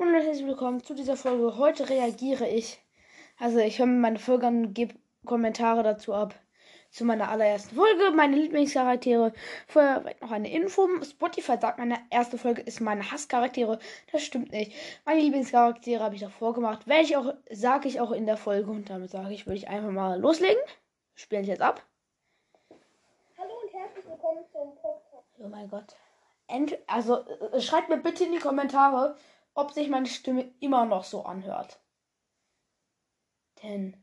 Und herzlich willkommen zu dieser Folge. Heute reagiere ich. Also ich höre mir meine Folge an und gebe Kommentare dazu ab. Zu meiner allerersten Folge, meine Lieblingscharaktere. Vorher noch eine Info. Spotify sagt, meine erste Folge ist meine Hasscharaktere. Das stimmt nicht. Meine Lieblingscharaktere habe ich davor gemacht. Welche ich auch, sage ich auch in der Folge. Und damit sage ich, würde ich einfach mal loslegen. Spiele ich jetzt ab. Hallo und herzlich willkommen zum Podcast. Oh mein Gott. Ent also äh, schreibt mir bitte in die Kommentare, ob sich meine Stimme immer noch so anhört. Denn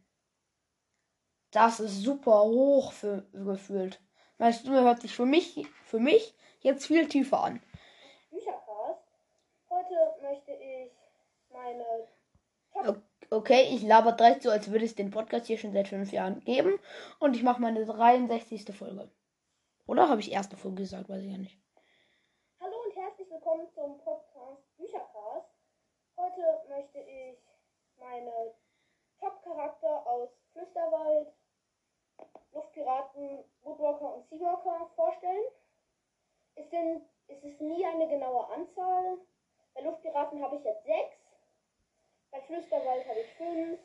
das ist super hoch für, gefühlt. Meine Stimme hört sich für mich, für mich jetzt viel tiefer an. Büchercast. Heute möchte ich meine Top Okay, ich laber direkt so, als würde es den Podcast hier schon seit fünf Jahren geben. Und ich mache meine 63. Folge. Oder habe ich erste Folge gesagt? Weiß ich ja nicht. Hallo und herzlich willkommen zum Podcast. Heute möchte ich meine Top-Charakter aus Flüsterwald, Luftpiraten, Woodwalker und Seawalker vorstellen. Es, sind, es ist nie eine genaue Anzahl. Bei Luftpiraten habe ich jetzt sechs. Bei Flüsterwald habe ich fünf.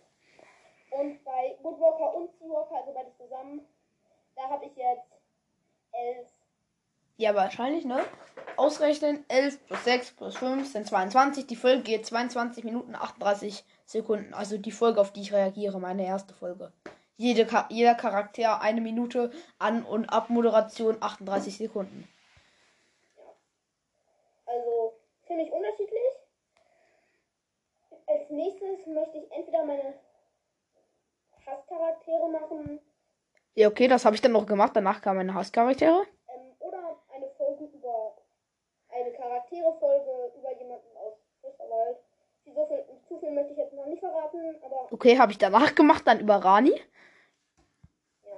Und bei Woodwalker und Seawalker, also beides zusammen, da habe ich jetzt elf. Ja, wahrscheinlich, ne? Ausrechnen 11 plus 6 plus 5 sind 22. Die Folge geht 22 Minuten 38 Sekunden. Also die Folge, auf die ich reagiere, meine erste Folge. Jede, jeder Charakter eine Minute an und ab Moderation 38 Sekunden. Also ziemlich unterschiedlich. Als nächstes möchte ich entweder meine Hasscharaktere machen Ja, okay, das habe ich dann noch gemacht. Danach kamen meine Hasscharaktere. ähm, oder eine Folge über eine Charakterefolge über jemanden aus. Die so viel, zu viel möchte ich jetzt noch nicht verraten, aber Okay, habe ich danach gemacht, dann über Rani. ja.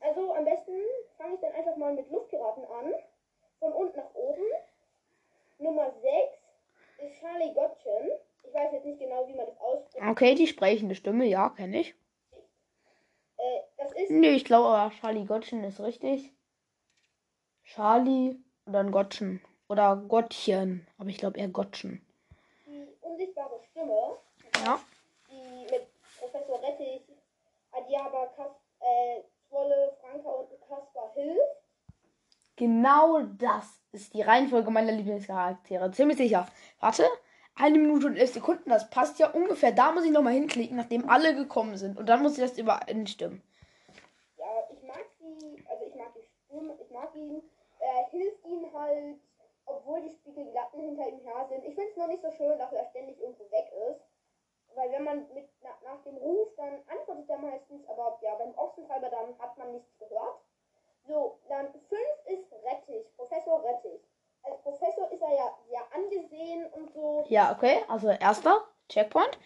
Also am besten fange ich dann einfach mal mit Luftpiraten an. Von unten nach oben. Nummer 6 ist Charlie Gottchen. Ich weiß jetzt nicht genau, wie man das ausspricht. Okay, die sprechende Stimme, ja, kenne ich. Äh, das ist Nee, ich glaube, Charlie Gottchen ist richtig. Charlie und dann Gottchen. Oder Gottchen. Aber ich glaube eher Gottchen. die unsichtbare Stimme. Ja. die mit Professor Rettich, Adiaba, Kas äh, Zwolle, Franka und Kaspar hilft. Genau das ist die Reihenfolge meiner Lieblingscharaktere. Ziemlich sicher. Warte. Eine Minute und elf Sekunden, das passt ja ungefähr. Da muss ich nochmal hinklicken, nachdem alle gekommen sind. Und dann muss ich das übereinstimmen. Ja, ich mag die, also ich mag die Stimme, ich mag ihn. Er hilft ihm halt, obwohl die Spiegelglatten hinter ihm her sind. Ich finde es noch nicht so schön, dass er ständig irgendwo weg ist. Weil wenn man mit na, nach dem Ruf, dann antwortet er meistens, aber ja, beim Ochsentreiber dann hat man nichts gehört. So, dann 5 ist Rettich, Professor Rettich. Als Professor ist er ja sehr angesehen und so. Ja, okay. Also erster Checkpoint.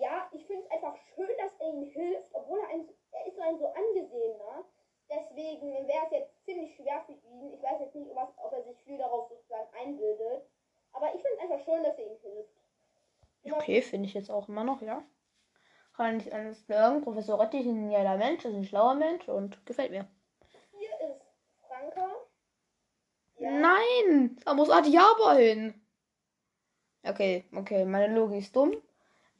Ja, ich finde es einfach schön, dass er ihm hilft, obwohl er ein, er ist so ein so angesehener. Deswegen wäre es jetzt ziemlich schwer für ihn. Ich weiß jetzt nicht, ob er sich viel darauf sozusagen einbildet. Aber ich finde es einfach schön, dass er ihm hilft. Okay, finde ich jetzt auch immer noch, ja. Kann ich anders sagen. Professor Rettich ist ein geiler Mensch, ist ein schlauer Mensch und gefällt mir. Hier ist Franka. Ja, Nein, da muss Adiaba hin. Okay, okay, meine Logik ist dumm.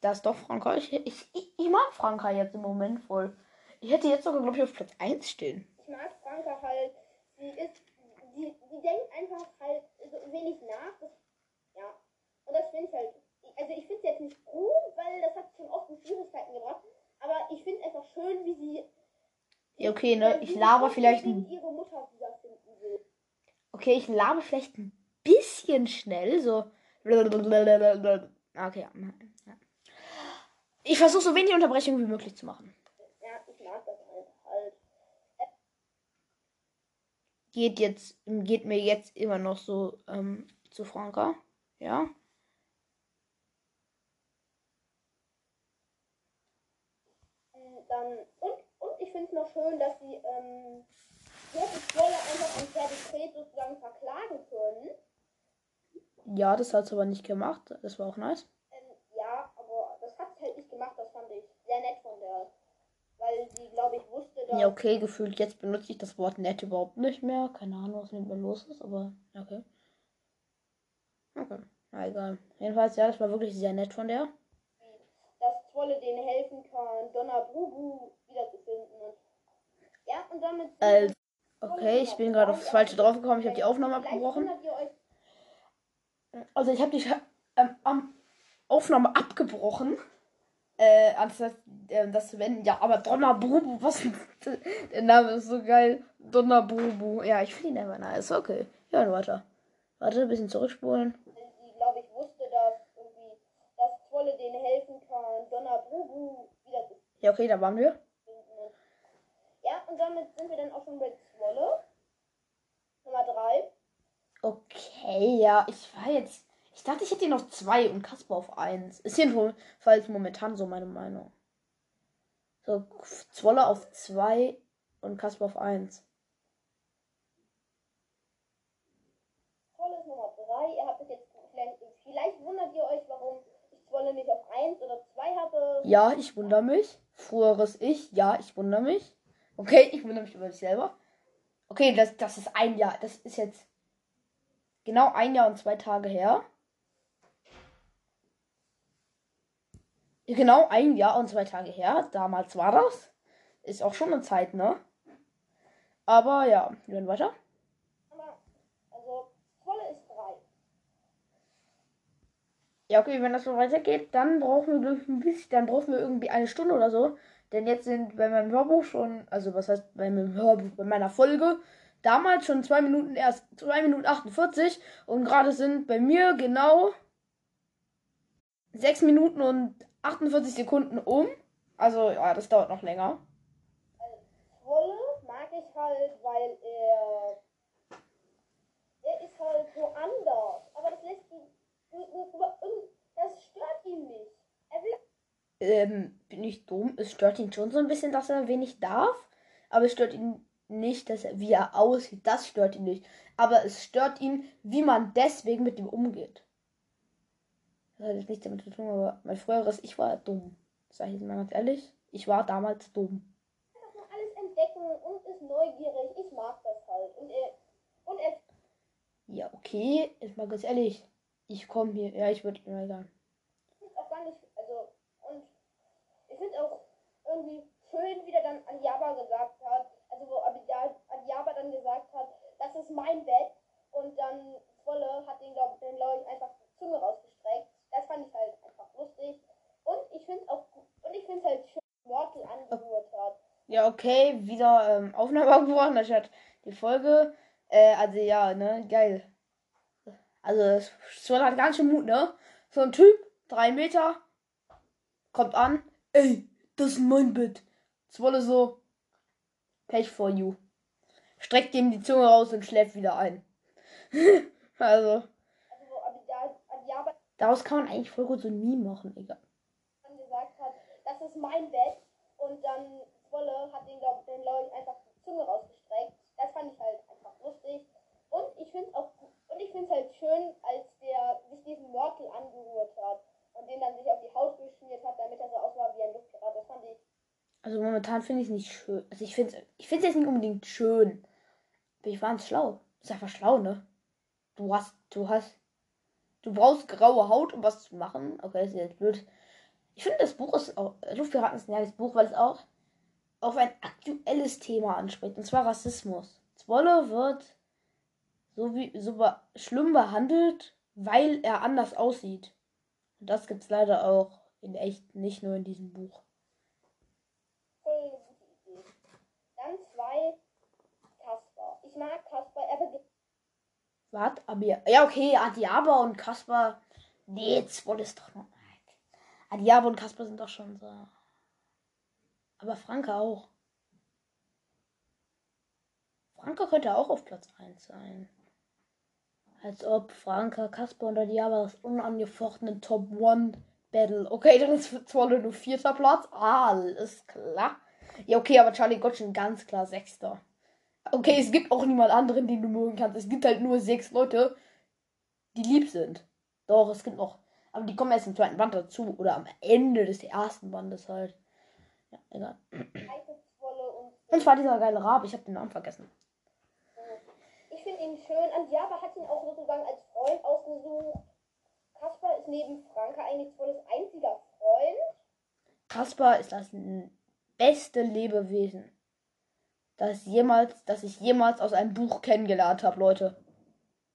Das ist doch Franka. Ich, ich, ich, ich mag Franka jetzt im Moment voll. Ich hätte jetzt sogar, glaube ich, auf Platz 1 stehen. ich mag Franka halt. Sie ist, die, die denkt einfach halt so wenig nach. Das, ja. Und das finde ich halt, also ich finde es jetzt nicht gut, weil das hat schon oft in Schwierigkeiten gebracht. Aber ich finde es einfach schön, wie sie Ja, okay, ne? Ich sie laber vielleicht ein ihre Mutter wiederfinden will. Okay, ich labe vielleicht ein bisschen schnell, so. Okay, ja. Ich versuche so wenig Unterbrechungen wie möglich zu machen. Ja, ich mag das einfach halt. Geht jetzt, geht mir jetzt immer noch so ähm, zu Franka. Ja. Ähm, Dann, und, und ich finde es noch schön, dass sie ähm, Wolle einfach an per Dekret sozusagen verklagen können. Ja, das hat sie aber nicht gemacht. Das war auch nice. Ähm, ja, aber das hat sie halt nicht gemacht, das fand ich sehr nett von der. Weil sie, glaube ich, wusste. Ja, okay, gefühlt jetzt benutze ich das Wort nett überhaupt nicht mehr. Keine Ahnung, was mit mir los ist, aber okay. Okay. Na egal. Jedenfalls, ja, das war wirklich sehr nett von der. dass Zwolle denen helfen kann, Donna Brubu wiederzufinden. Ja, und damit. wir- okay, ich bin gerade aufs Falsche draufgekommen. Ich habe die Aufnahme abgebrochen. Also ich habe die ähm, Aufnahme abgebrochen. Äh, anstatt ähm, das zu wenden. Ja, aber Donnerbrubu, was? Der Name ist so geil. Donnerbrubu. Ja, ich finde ihn einfach nice. Okay. Ja, dann weiter. Warte, ein bisschen zurückspulen. sie, glaube ich, wusste, dass irgendwie, dass Zwolle denen helfen kann, Donna Brubu wiederzufinden. Ja, okay, da waren wir. Und ja, und damit sind wir dann auch schon bei Zwolle. Nummer 3. Okay, ja, ich war jetzt. Ich dachte, ich hätte hier noch zwei und Kasper auf eins. Ist jedenfalls momentan so meine Meinung. So, Zwolle auf zwei und Kasper auf eins. Zwolle ist Nummer 3. Ihr habt es jetzt vielleicht, vielleicht wundert ihr euch, warum ich Zwolle nicht auf 1 oder 2 habe. Ja, ich wundere mich. Früheres Ich, ja, ich wundere mich. Okay, ich wundere mich über mich selber. Okay, das, das ist ein Jahr. Das ist jetzt genau ein Jahr und zwei Tage her. Genau ein Jahr und zwei Tage her. Damals war das. Ist auch schon eine Zeit, ne? Aber ja, wir werden weiter. Aber, also, Zwolle ist 3. Ja, okay, wenn das so weitergeht, dann brauchen wir ein bisschen, dann brauchen wir irgendwie eine Stunde oder so. Denn jetzt sind bei meinem Hörbuch schon, also was heißt bei meinem Hörbuch, bei meiner Folge, damals schon 2 Minuten erst, 2 Minuten 48 und gerade sind bei mir genau 6 Minuten und 48 Sekunden um. Also ja, das dauert noch länger. Zwolle mag ich halt, weil er. Er ist halt so anders. Aber das lässt ihn. Das stört ihn nicht. Er will. Ähm, bin ich dumm? Es stört ihn schon so ein bisschen, dass er wenig darf. Aber es stört ihn nicht, dass er, wie er aussieht. Das stört ihn nicht. Aber es stört ihn, wie man deswegen mit ihm umgeht. Das hat jetzt nichts damit zu tun, aber mein früheres Ich war dumm. Sag ich jetzt mal ganz ehrlich. Ich war damals dumm. einfach nur alles entdecken und ist neugierig. Ich mag das halt. Und er. Und er Ja, okay. Jetzt mal ganz ehrlich. Ich komme hier. Ja, ich würde mal sagen. findet auch gar nicht. Also. Und ich finde auch irgendwie schön, wie der dann Adiaba gesagt hat. Also, wo Abida- Adiaba dann gesagt hat, das ist mein Bett. Und dann Zwolle hat den, glaube glaub ich, einfach die Zunge rausgestreckt. Das fand ich halt einfach lustig. Und ich finde auch. Und ich finde halt schön, wie Mörtel angerührt hat. Ja, okay. Wieder ähm, Aufnahme abgebrochen. Das hat die Folge. Äh, also ja, ne? Geil. Also, Swan hat ganz schön Mut, ne? So ein Typ, drei Meter, kommt an. Ey, das ist mein Bett. Zwolle so. Pech for you. Streckt ihm die Zunge raus und schläft wieder ein. also, Also, wo Abida- Adiaba daraus kann man eigentlich voll gut so ein Meme machen, egal. gesagt hat, das ist mein Bett. Und dann Zwolle hat den, glaub ich, einfach die Zunge rausgestreckt. Das fand ich halt einfach lustig. Und ich finde auch und ich finde es halt schön, als der sich diesen Mörtel angerührt hat und den dann sich auf die Haut geschmiert hat, damit er so aussah wie ein Luftpirat. Das fand ich. Also momentan finde ich es nicht schön. Also ich finde es ich find's jetzt nicht unbedingt schön. Aber ich war schlau. Ist einfach schlau, ne? Du hast, du hast, du brauchst graue Haut, um was zu machen. Okay, ist jetzt blöd. Ich finde, das Buch ist auch, Luftpiraten ist ein geiles Buch, weil es auch auf ein aktuelles Thema anspricht. Und zwar Rassismus. Zwolle wird so wie, so be schlimm behandelt, weil er anders aussieht. Und das gibt's leider auch in echt, nicht nur in diesem Buch. Dann zwei Kasper. Ich mag Kasper, er beginnt Wart, aber ja, okay, Adiaba und Kasper. Nee, Zwoll ist doch noch. Adiaba und Kasper sind doch schon so. Aber Franke auch. Franke könnte auch auf Platz 1 sein. Als ob Franke, Kasper und Adiaba das unangefochtene Top 1 Battle. Okay, dann ist Zwolle nur vierter Platz. Alles klar. Ja, okay, aber Charlie Gottschen ganz klar sechster. Okay, es gibt auch niemand anderen, den du mögen kannst. Es gibt halt nur sechs Leute, die lieb sind. Doch, es gibt noch. Aber die kommen erst im zweiten Band dazu. Oder am Ende des ersten Bandes halt. Ja, egal. Und zwar dieser geile Rabe. Ich habe den Namen vergessen. Ich finde ihn schön. Andiaba hat ihn auch sozusagen als Freund ausgesucht. Kasper ist neben Franke eigentlich Zwolles einziger Freund. Kaspar ist das beste Lebewesen, das jemals, das ich jemals aus einem Buch kennengelernt habe, Leute.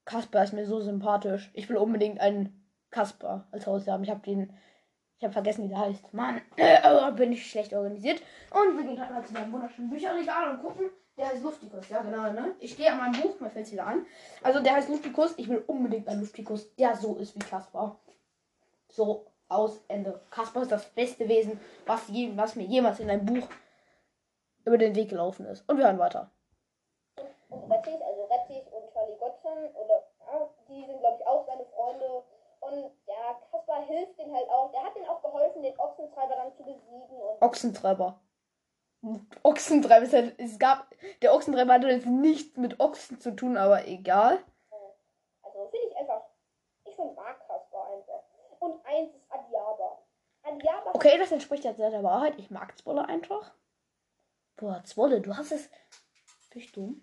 Kaspar ist mir so sympathisch. Ich will unbedingt einen Kaspar als Haustier haben. Ich habe den, ich habe vergessen, wie der heißt. Mann, äh, bin ich schlecht organisiert. Und wir gehen halt mal zu meinem wunderschönen Bücherregal und gucken. Der heißt Luftikus, ja genau, ne? Ich stehe an meinem Buch, mir fällt es wieder an. Also der heißt Luftikus. Ich will unbedingt einen Luftikus, der so ist wie Kaspar. So aus Ende. Kaspar ist das beste Wesen, was, je, was mir jemals in einem Buch über den Weg gelaufen ist. Und wir hören weiter. Und Rettich, also Rettich und Charlie Gottchen, oder ja, die sind, glaube ich, auch seine Freunde. Und ja, Kaspar hilft denen halt auch. Der hat denen auch geholfen, den Ochsentreiber dann zu besiegen. Und Ochsentreiber. Ochsentreiber ist halt, es gab, der Ochsentreiber hatte jetzt nichts mit Ochsen zu tun, aber egal. also finde ich einfach, ich finde mag Kaspar einfach. Und eins ist Adiaba. Adiaba Okay, das entspricht jetzt der Wahrheit. Ich mag Zwolle einfach. Boah, Zwolle, du hast es. Bist dumm?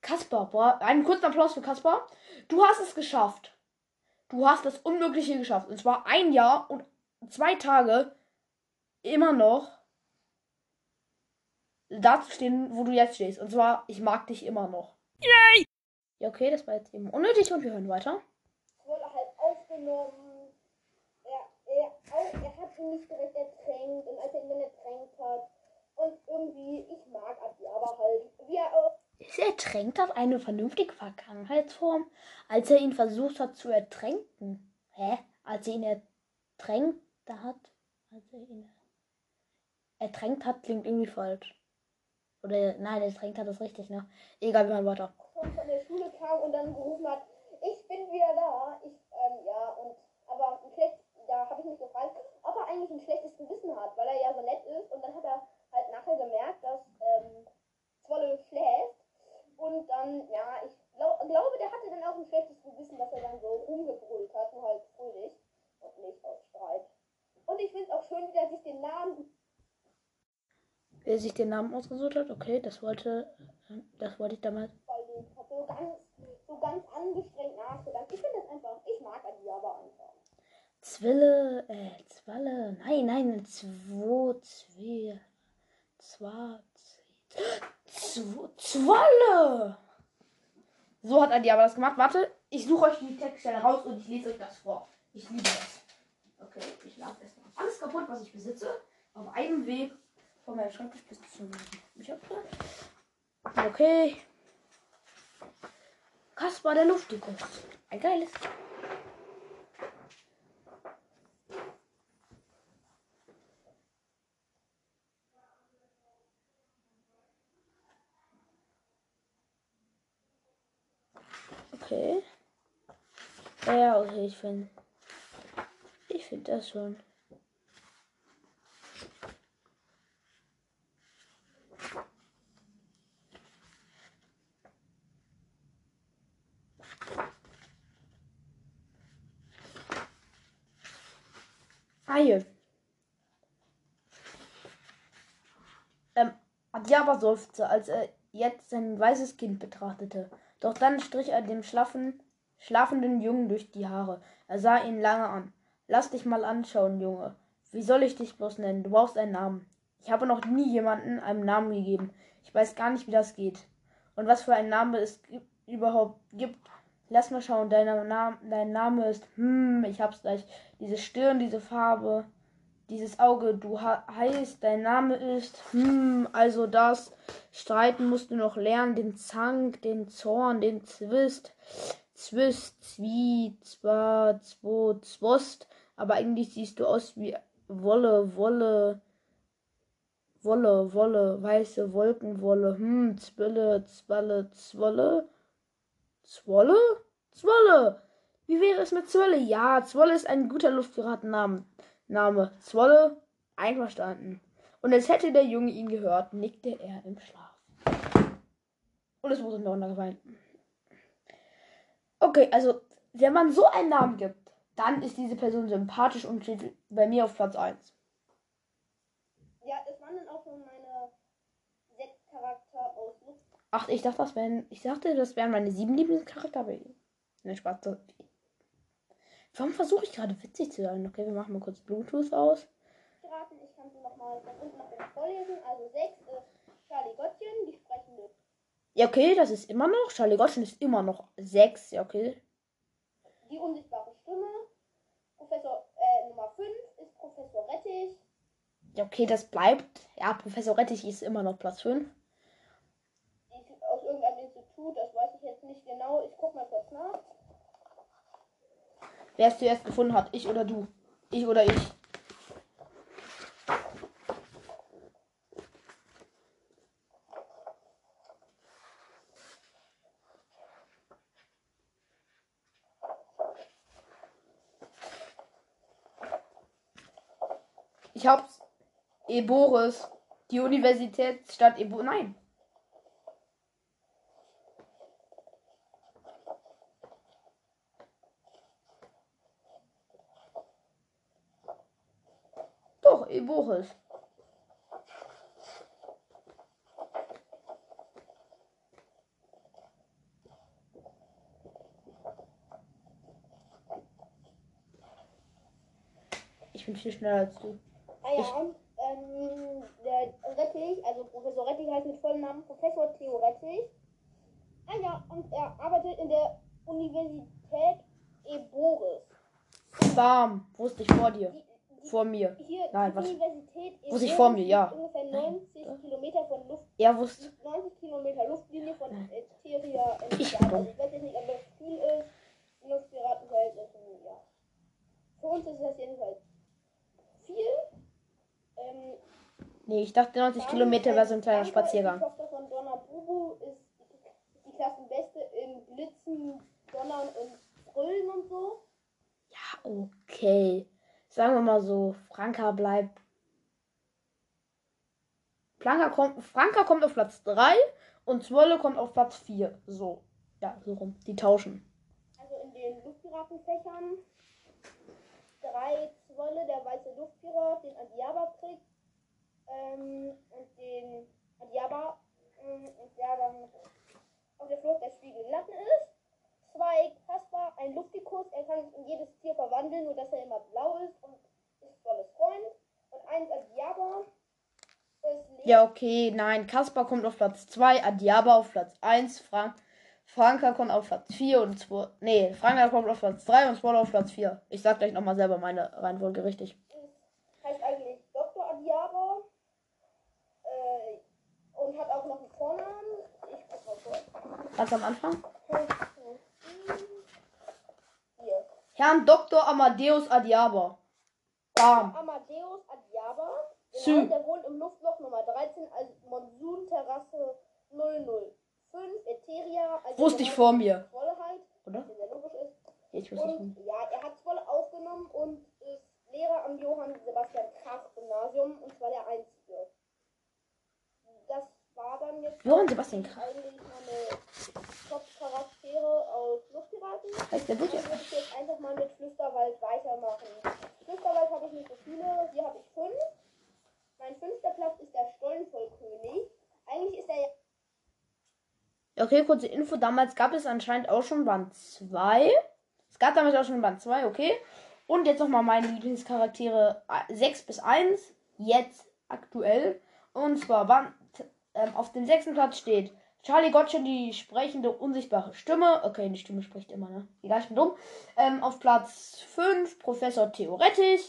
Kaspar, boah, einen kurzen Applaus für Kaspar. Du hast es geschafft. Du hast das Unmögliche geschafft. Und zwar ein Jahr und zwei Tage immer noch da zu stehen, wo du jetzt stehst. Und zwar, ich mag dich immer noch. Yay! Ja, okay, das war jetzt eben unnötig und wir hören weiter. Zwolle halt aufgenommen. Er, er, er hat ihn nicht direkt ertränkt. Und als er ihn dann ertränkt hat. Und irgendwie, ich mag Adiaba halt. Wie er auch Ist ertränkt hat eine vernünftige Vergangenheitsform, als er ihn versucht hat zu ertränken. Hä? Als er ihn ertränkt hat? Als er ihn ertränkt hat, klingt irgendwie falsch. Oder nein, ertränkt hat ist richtig, ne? Egal, wir hören weiter. von der Schule kam und dann gerufen hat, ich bin wieder da. Ich, ähm, ja, und aber schlecht, da habe ich mich gefragt, ob er eigentlich ein schlechtes Gewissen hat, weil er ja so nett ist und dann hat er halt nachher gemerkt, dass ähm, Zwolle schläft und dann, ja, ich glaub, glaube, der hatte dann auch ein schlechtes Gewissen, dass er dann so rumgebrüllt hat, nur halt fröhlich und nicht aus Streit. Und ich finde es auch schön, wie er sich den Namen Wer sich den Namen ausgesucht hat, okay, das wollte, das wollte ich damals. überlegt hat, so ganz, so ganz angestrengt nachgedacht. Ich finde das einfach, ich mag Adiaba einfach. Zwille, äh, Zwalle, nein, nein, zwo, zwe, zwa, zw, Zwalle! So hat Adi aber das gemacht. Warte, ich suche euch die Textstelle raus und ich lese euch das vor. Ich liebe das. Okay, ich lade erstmal alles kaputt, was ich besitze. Auf einem Weg von meinem Schreibtisch bis zum Bücherplatz. Okay. Kaspar der Luftikus. Ein geiles. Okay. Ja, okay, ich finde. Ich finde das schon. Haie. Ähm, Adiaba seufzte, als er jetzt sein weißes Kind betrachtete. Doch dann strich er dem schlaffen, schlafenden Jungen durch die Haare. Er sah ihn lange an. Lass dich mal anschauen, Junge. Wie soll ich dich bloß nennen? Du brauchst einen Namen. Ich habe noch nie jemanden einen Namen gegeben. Ich weiß gar nicht, wie das geht. Und was für einen Namen es überhaupt gibt. Lass mal schauen. Dein Name, dein Name ist. Hm, ich hab's gleich. Diese Stirn, diese Farbe, dieses Auge. Du heißt, dein Name ist. Hm, also das. Streiten musst du noch lernen. Den Zank, den Zorn, den Zwist. Zwist, Zwie, Zwar, Zwo, Zwost. Aber eigentlich siehst du aus wie Wolle, Wolle. Wolle, Wolle, weiße Wolkenwolle. Hm, Zwille, Zwalle, Zwolle. Zwolle? Zwolle! Wie wäre es mit Zwolle? Ja, Zwolle ist ein guter Luftpiratenname. Name. Zwolle? Einverstanden. Und als hätte der Junge ihn gehört, nickte er im Schlaf. Und es wurde mir runtergefallen. Okay, also, wenn man so einen Namen gibt, dann ist diese Person sympathisch und steht bei mir auf Platz 1. Ja, das waren dann auch so meine sechs Charakter aus. Ach, ich dachte, das wären, ich dachte, das wären meine sieben Lieblingscharakter. Aber ne, Spaß. das- Warum versuche ich gerade witzig zu sein? Okay, wir machen mal kurz Bluetooth aus. Ich kann sie nochmal von unten nach oben vorlesen. Also 6 ist Charlie Gottchen, die sprechende. Ja, okay, das ist immer noch. Charlie Gottchen ist immer noch 6. Ja, okay. Die unsichtbare Stimme. Professor äh, Nummer 5 ist Professor Rettich. Ja, okay, das bleibt. Ja, Professor Rettich ist immer noch Platz 5. Die, aus irgendeinem Institut, das weiß ich jetzt nicht genau. Ich guck mal kurz nach. Wer es zuerst gefunden hat, ich oder du? Ich oder ich? Ich hab's. Eboris. Die Universitätsstadt Ebo. Nein. Doch, Eboris. Ich bin viel schneller als du. Ah ja, ähm, der Rettich, also Professor Rettich heißt mit vollem Namen Professor Theo Rettich. Ah ja, und er arbeitet in der Universität Eboris. Bam. Wusste ich vor dir. Vor mir. hier, Nein, die was? Universität Wusste ich vor mir, ja. ungefähr 90 Kilometer von Luft, Er wusste. 90 Kilometer Luftlinie von Etheria Ich entfernt. Also ich weiß jetzt nicht, ob das viel ist. Die Luftpiratenverhältnissen, ja. Für uns ist das jedenfalls viel. Ähm, Nee, ich dachte 90 Kilometer wäre so ein kleiner Spaziergang. Die Tochter von Donna Bubu ist die Klassenbeste in Blitzen, Donnern und Brüllen und so. Ja, okay. Sagen wir mal so, Franka bleibt. Franka kommt, Franka kommt auf Platz 3 und Zwolle kommt auf Platz 4. So. Ja, so rum. Die tauschen. Also in den Luftpiratenfächern. Drei Zwolle, der weiße Luftpirat, den Adiaba kriegt. Ähm, und den Adiaba, ähm, und der dann auf der Flucht der Spiegelglatten ist. Zwei Kaspar, ein Luftikus, er kann sich in jedes Tier verwandeln, nur dass er immer blau ist und ist volles Freund. Und eins Adiaba. Ja, okay. Nein, Kaspar kommt auf Platz 2, Adiaba auf Platz 1, Frank, Franka kommt auf Platz 4 und Zwolle. Nee, Franka kommt auf Platz 3 und Zwolle auf Platz 4. Ich sag gleich nochmal selber meine Reihenfolge richtig. heißt eigentlich Dr. Adiaba äh, und hat auch noch einen Vornamen. Ich guck mal kurz. Ganz am Anfang. Hier. Herrn Dr. Amadeus Adiaba. Bam. Amadeus Adiaba. Genau, der wohnt im Luftloch Nummer 13, also Monsunterrasse 005, Etheria. Also Wusste ich genau vor mir. Zwolle halt, Oder? der sehr logisch ist. Ja, ich wusste es Und nicht. ja, er hat Zwolle aufgenommen und ist Lehrer am Johann Sebastian Krach Gymnasium und zwar der einzige. War dann jetzt Johann Sebastian Krach. eigentlich meine Top-Charaktere aus Luftpiraten. Heißt der ja. Dann würde ich jetzt einfach mal mit Flüsterwald weitermachen. Flüsterwald habe ich nicht so viele. Hier habe ich fünf. Mein fünfter Platz ist der Stollenvollkönig. Eigentlich ist er ja Okay, kurze Info. Damals gab es anscheinend auch schon Band 2. Es gab damals auch schon Band 2, okay. Und jetzt nochmal meine Lieblingscharaktere 6 bis 1. Jetzt aktuell. Und zwar Band, ähm, auf dem sechsten Platz steht Charlie Gottchen, die sprechende, unsichtbare Stimme. Okay, die Stimme spricht immer, ne? Egal, ich bin dumm. Ähm, auf Platz 5 Professor Theoretisch.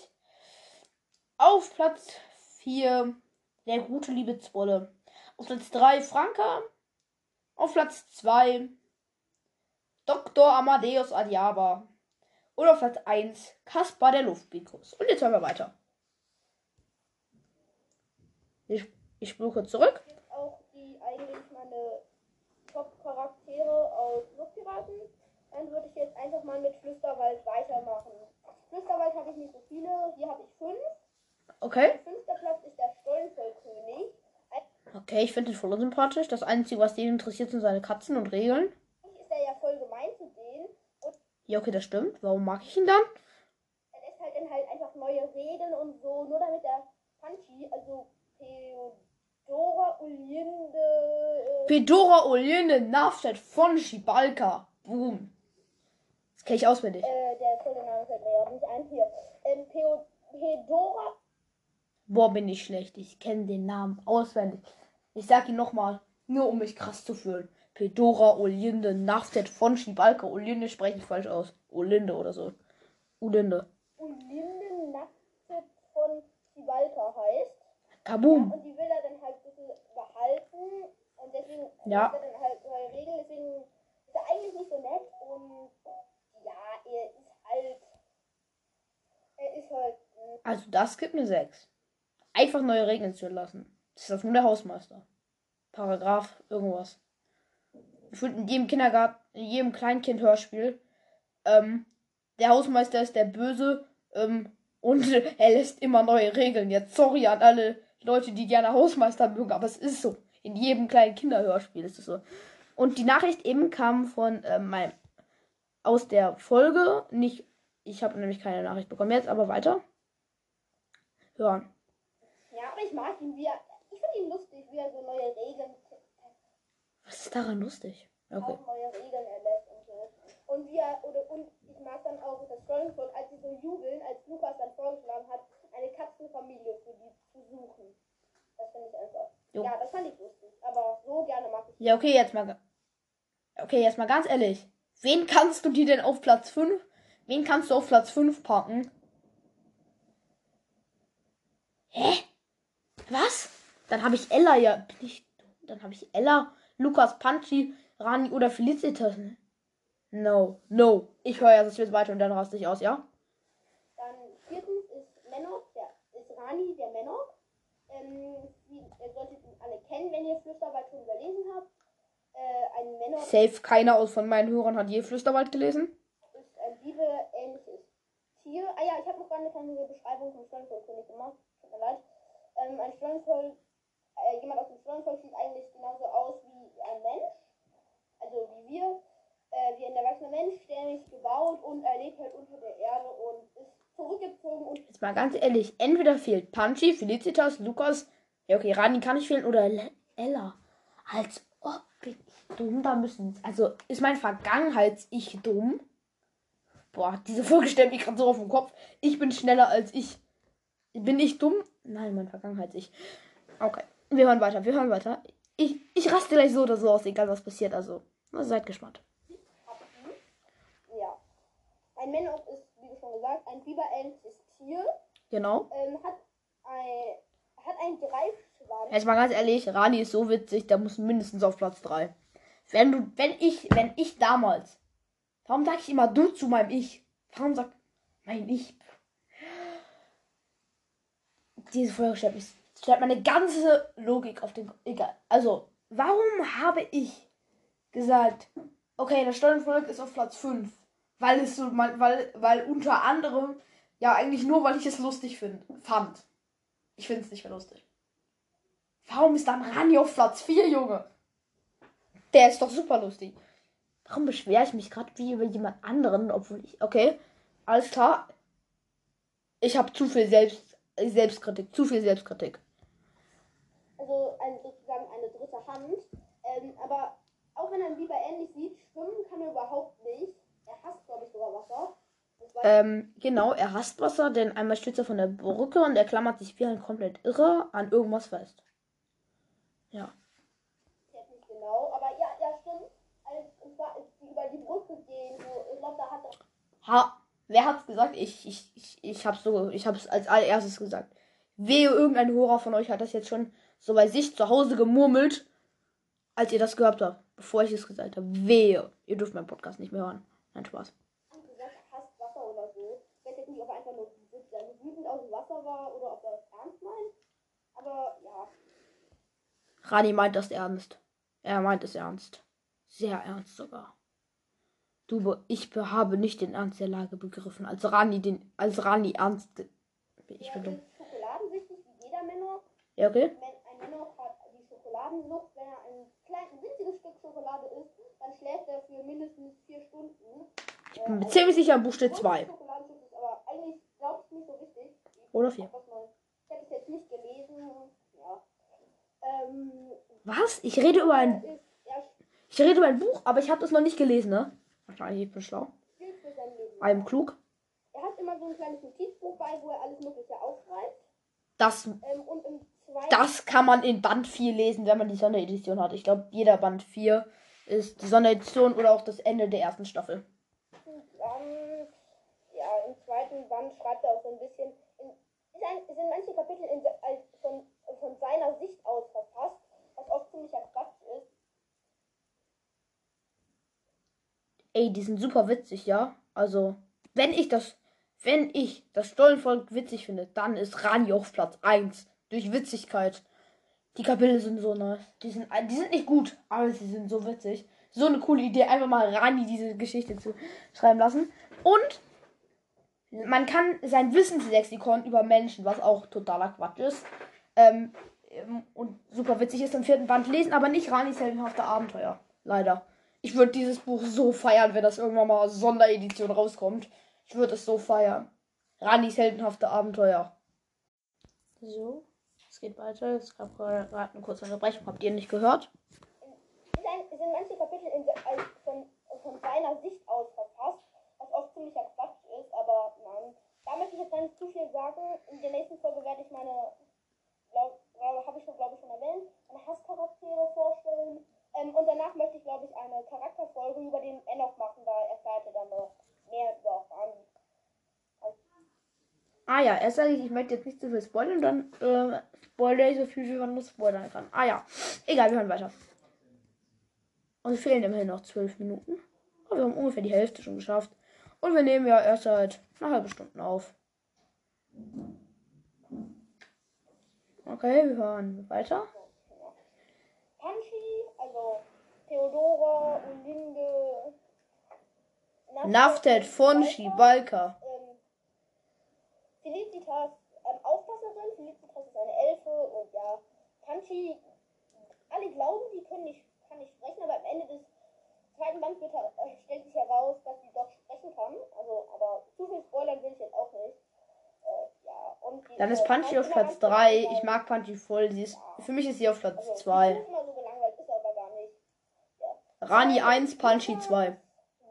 Auf Platz 4 der gute liebe Zwolle. Auf Platz 3 Franka. Auf Platz 2 Dr. Amadeus Adiaba. Und auf Platz 1 Kaspar der Luftbikus. Und jetzt hören wir weiter. Ich, ich spule kurz zurück. jetzt auch die eigentlich meine Top-Charaktere aus Luftpiraten. Dann würde ich jetzt einfach mal mit Flüsterwald weitermachen. Flüsterwald habe ich nicht so viele. Hier habe ich fünf. Okay. Mein fünfter Platz ist der Stollenvollkönig. Okay, ich finde den voll unsympathisch. Das Einzige, was den interessiert, sind seine Katzen und Regeln. Ist er ja voll gemein zu denen. Und Ja, okay, das stimmt. Warum mag ich ihn dann? er lässt halt dann halt einfach neue Regeln und so. Nur damit der Panchi, also Theodora Ulinde. Äh, Fedora Oline Naftet von Schibalka. Boom. Das kenne ich auswendig. Äh, der Folgename fällt mir gerade nicht ein. Hier. Ähm, Pedora. Boah, bin ich schlecht. Ich kenne den Namen auswendig. Ich sag ihn nochmal, nur um mich krass zu fühlen. Pedora Olinde Naftet von Schibalke. Olinde spreche ich falsch aus. Olinde oder so. Ulinde. Ulinde Naktet von Chivalka heißt. Kaboom. Und die will er dann halt ein bisschen behalten. Und deswegen Ja. dann halt neue Regeln. Deswegen ist er eigentlich nicht so nett. Und ja, er ist halt. Er ist halt. mh, Also das gibt mir 6. Einfach neue Regeln zu lassen. Das ist das nur der Hausmeister. Paragraph irgendwas. Ich würde in jedem Kindergarten, in jedem Kleinkind-Hörspiel, ähm, der Hausmeister ist der Böse, ähm, und er lässt immer neue Regeln. Jetzt sorry an alle Leute, die gerne Hausmeister mögen, aber es ist so. In jedem kleinen Kinderhörspiel ist es so. Und die Nachricht eben kam von ähm, meinem aus der Folge, nicht, ich habe nämlich keine Nachricht bekommen jetzt, aber weiter. Hören. Ja, aber ich mag ihn, wie er. Ich finde ihn lustig, wie er so neue Regeln. Was ist daran lustig? Okay. Auch neue Regeln erlässt und so. Und wie er. Oder, und ich mag dann auch das Strongfold, als sie so jubeln, als Lukas dann vorgeschlagen hat, eine Katzenfamilie für die zu suchen. Das finde ich einfach. Jo. Ja, das fand ich lustig. Aber so gerne mag ich Ja, okay, jetzt mal. Okay, jetzt mal ganz ehrlich. Wen kannst du dir denn auf Platz 5? Wen kannst du auf Platz 5 packen? Hä? Was? Dann habe ich Ella ja. Bin ich dumm? Dann habe ich Ella, Lukas, Panchi, Rani oder Felicitas. No, no. Ich höre ja das jetzt weiter und dann raste ich aus, ja? Dann viertens ist Menok, der ist Rani, der Menok. Ähm, ihr solltet ihn alle kennen, wenn ihr Flüsterwald schon überlesen habt. Äh, ein Menok Safe, keiner aus von meinen Hörern hat je Flüsterwald gelesen. ist ein Liebe-ähnliches Tier. Ah ja, ich habe noch gar eine kleine Beschreibung vom Stollenvollkönig gemacht. Tut mir leid. Ähm, ein Stollenvoll, äh, jemand aus dem Stollenvolk sieht eigentlich genauso aus wie ein Mensch. Also wie wir. Äh, wie ein erwachsener Mensch, stämmig gebaut und er lebt halt unter der Erde und ist zurückgezogen und Jetzt mal ganz ehrlich, entweder fehlt Punchy, Felicitas, Lukas, ja okay, Rani kann nicht fehlen, oder Ella. Als ob bin ich dumm, da müssen. Also ist mein Vergangenheits-Ich dumm? Boah, diese Folge stellt mich gerade so auf den Kopf. Ich bin schneller als ich. Bin ich dumm? Nein, mein Vergangenheits-Ich. Okay, wir hören weiter, wir hören weiter. Ich, ich raste gleich so oder so aus, egal was passiert, also na, seid gespannt. ja. Ein Menok ist, wie schon gesagt, ein fieberähnliches Tier. Genau. Ähm, hat ein, hat einen Greifschwanz. Jetzt mal ganz ehrlich, Rani ist so witzig, der muss mindestens auf Platz 3. Wenn du, wenn ich, wenn ich damals, warum sag ich immer du zu meinem Ich? Warum sagt mein Ich? Diese Folge stellt, mich, stellt meine ganze Logik auf den. Egal. Also, warum habe ich gesagt, okay, das Stollenvolk ist auf Platz 5? Weil es so, weil, weil unter anderem, ja, eigentlich nur, weil ich es lustig find, fand. Ich finde es nicht mehr lustig. Warum ist dann Rani auf Platz 4, Junge? Der ist doch super lustig. Warum beschwere ich mich gerade wie über jemand anderen, obwohl ich. Okay, alles klar. Ich habe zu viel Selbst, Selbstkritik. Zu viel Selbstkritik. Also ein, sozusagen eine dritte Hand. Ähm, aber auch wenn er lieber ähnlich sieht, schwimmen kann er überhaupt nicht. Er hasst, glaube ich, sogar Wasser. Ähm, genau, er hasst Wasser, denn einmal stürzt er von der Brücke und er klammert sich wie ein komplett Irrer an irgendwas fest. Ja. genau. Aber ja, ja, stimmt. Als, und zwar, als die über die Brücke gehen, so, ich glaube, da hat er. Ha, wer hat's gesagt? Ich, ich, ich, ich hab's so, ich hab's als allererstes gesagt. Wehe, irgendein Hörer von euch hat das jetzt schon so bei sich zu Hause gemurmelt, als ihr das gehört habt, bevor ich es gesagt habe. Wehe. Ihr dürft meinen Podcast nicht mehr hören. Nein, Spaß. gesagt, er hasst Wasser oder so. Ich weiß jetzt nicht, ob er einfach nur wütend aus dem Wasser war oder ob er es ernst meint. Aber ja. Rani meint das ernst. Er meint es ernst. Sehr ernst sogar. Du, ich be- habe nicht den Ernst der Lage begriffen. Als Rani den, als Rani ernst. Ich er bin dumm. schokoladensüchtig wie jeder Menor. Ja, okay? Wenn ein Menor hat die Schokoladensucht, wenn er ein kleines, winziges Stück Schokolade isst, dann schläft er für mindestens vier Stunden. Ich bin mir ziemlich sicher, Buch steht 2. Schokoladensucht ist aber eigentlich, glaube ich, nicht so wichtig. Oder 4. Was man, ich habe es jetzt nicht gelesen. Ja. Ähm, Was? Ich rede über ein ist, Ich rede über ein Buch, aber ich habe das noch nicht gelesen, ne? Wahrscheinlich, ich bin schlau. I'm klug. Er hat immer so ein kleines Notizbuch bei, wo er alles Mögliche aufschreibt. Das, Ähm, das kann man in Band 4 lesen, wenn man die Sonderedition hat. Ich glaube, jeder Band 4 ist die Sonderedition oder auch das Ende der ersten Staffel. Dann, ja, im zweiten Band schreibt er auch so ein bisschen. Sind manche Kapitel in, als, von, von seiner Sicht aus verfasst, was oft ziemlicher Quatsch ist. Ey, die sind super witzig, ja? Also, wenn ich das, wenn ich das Stollenvolk witzig finde, dann ist Rani auf Platz 1. Durch Witzigkeit. Die Kapitel sind so nice. Die sind, die sind nicht gut, aber sie sind so witzig. So eine coole Idee, einfach mal Rani diese Geschichte zu schreiben lassen. Und man kann sein Wissenslexikon über Menschen, was auch totaler Quatsch ist, ähm, ähm, und super witzig ist, im vierten Band lesen, aber nicht Ranis heldenhafte Abenteuer. Leider. Ich würde dieses Buch so feiern, wenn das irgendwann mal als Sonderedition rauskommt. Ich würde es so feiern. Ranis heldenhafte Abenteuer. So, es geht weiter. Es gab gerade eine kurze Unterbrechung. Habt ihr nicht gehört? Ein, sind manche Kapitel in, von, von seiner Sicht aus verfasst, was oft ziemlicher Quatsch ist, aber. Da möchte ich jetzt gar nicht zu viel sagen. In der nächsten Folge werde ich meine, habe ich schon, glaube ich, schon erwähnt, meine Hasscharaktere vorstellen. Ähm, und danach möchte ich, glaube ich, eine Charakterfolge über den Enoch machen. Da erfahrt ihr dann noch mehr über Rani. Ah ja, erst sage ich, ich möchte jetzt nicht zu viel spoilern, dann äh, spoilere ich so viel, wie man nur spoilern kann. Ah ja, egal, wir hören weiter. Uns fehlen immerhin noch zwölf Minuten. Aber wir haben ungefähr die Hälfte schon geschafft. Und wir nehmen ja erst seit einer halben Stunde auf. Okay, wir hören weiter. Panchi, also Theodora, Ulinde, Naftet, Fonshi, Balka. ähm, Felicitas ähm, Aufpasserin, Felicitas ist eine Elfe und ja, Panchi, alle glauben, sie können nicht, kann nicht sprechen, aber am Ende des Bands wird, äh, stellt sich heraus, dass sie doch sprechen kann. Also, aber zu viel spoilern will ich jetzt auch nicht. Äh, ja, und die, Dann ist äh, Panchi auf Platz ganz 3. gelangweilt. Ich mag Panchi voll. Sie ist, für mich ist sie auf Platz also, 2. Die ist immer so. Ja. Rani 1, Panchi 2.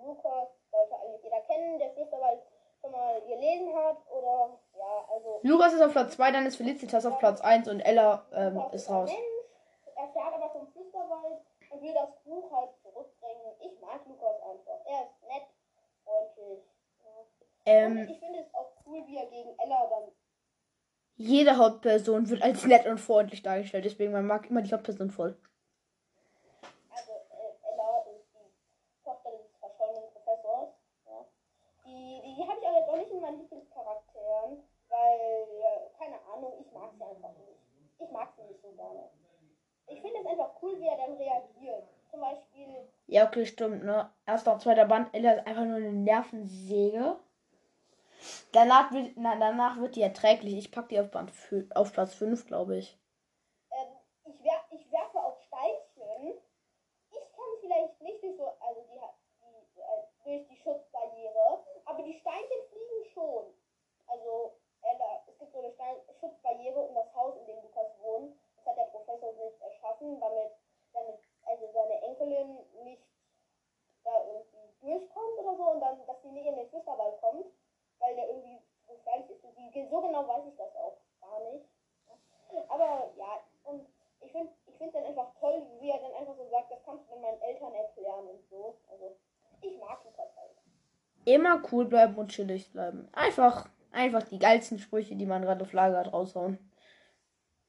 Lukas sollte eigentlich jeder kennen, der Flüsterwald schon mal gelesen hat. Oder ja, also. Lukas ist auf Platz 2, dann ist Felicitas auf Platz 1 und Ella ähm, ist raus. Mensch, erfährt aber vom Flüsterwald und will das Buch halt zurückbringen. Ich mag Lukas einfach. Er ist nett, freundlich. Ja. und Ähm, ich finde es auch cool, wie er gegen Ella dann. Jede Hauptperson wird als nett und freundlich dargestellt. Deswegen man mag immer die Hauptperson voll. Also, äh, Ella ist die Tochter des verschollenen Professors. Ja. Die, die, die habe ich aber jetzt auch nicht in meinen Lieblingscharakteren, weil, keine Ahnung, ich mag sie einfach nicht. Ich mag sie nicht so gerne. Ich finde es einfach cool, wie er dann reagiert. Zum Beispiel, Ja, okay, stimmt, ne? Erster und zweiter Band, Ella ist einfach nur eine Nervensäge. Danach wird, na, danach wird die erträglich. Ich pack die auf, Band, auf Platz 5, glaube ich. ähm, ich, wer, ich werfe auch Steinchen. Ich kann vielleicht nicht durch so, also die, hat- die, äh, durch die Schutzbarriere, aber die Steinchen fliegen schon. Also, Ella, es gibt so eine Stein Schutzbarriere um das Haus, in dem Lukas wohnt. Das hat der Professor sich erschaffen, damit seine, also seine Enkelin nicht da irgendwie durchkommt oder so und dann, dass sie nicht in den Flüsterwald kommt, weil der irgendwie so gefährlich ist. Und die, so genau weiß ich das auch gar nicht. Aber ja, und ich finde ich find dann einfach toll, wie er dann einfach so sagt, das kannst du dann meinen Eltern erklären und so. Also, ich mag Lukas halt. Immer cool bleiben und chillig bleiben. Einfach, einfach die geilsten Sprüche, die man gerade auf Lager hat, raushauen.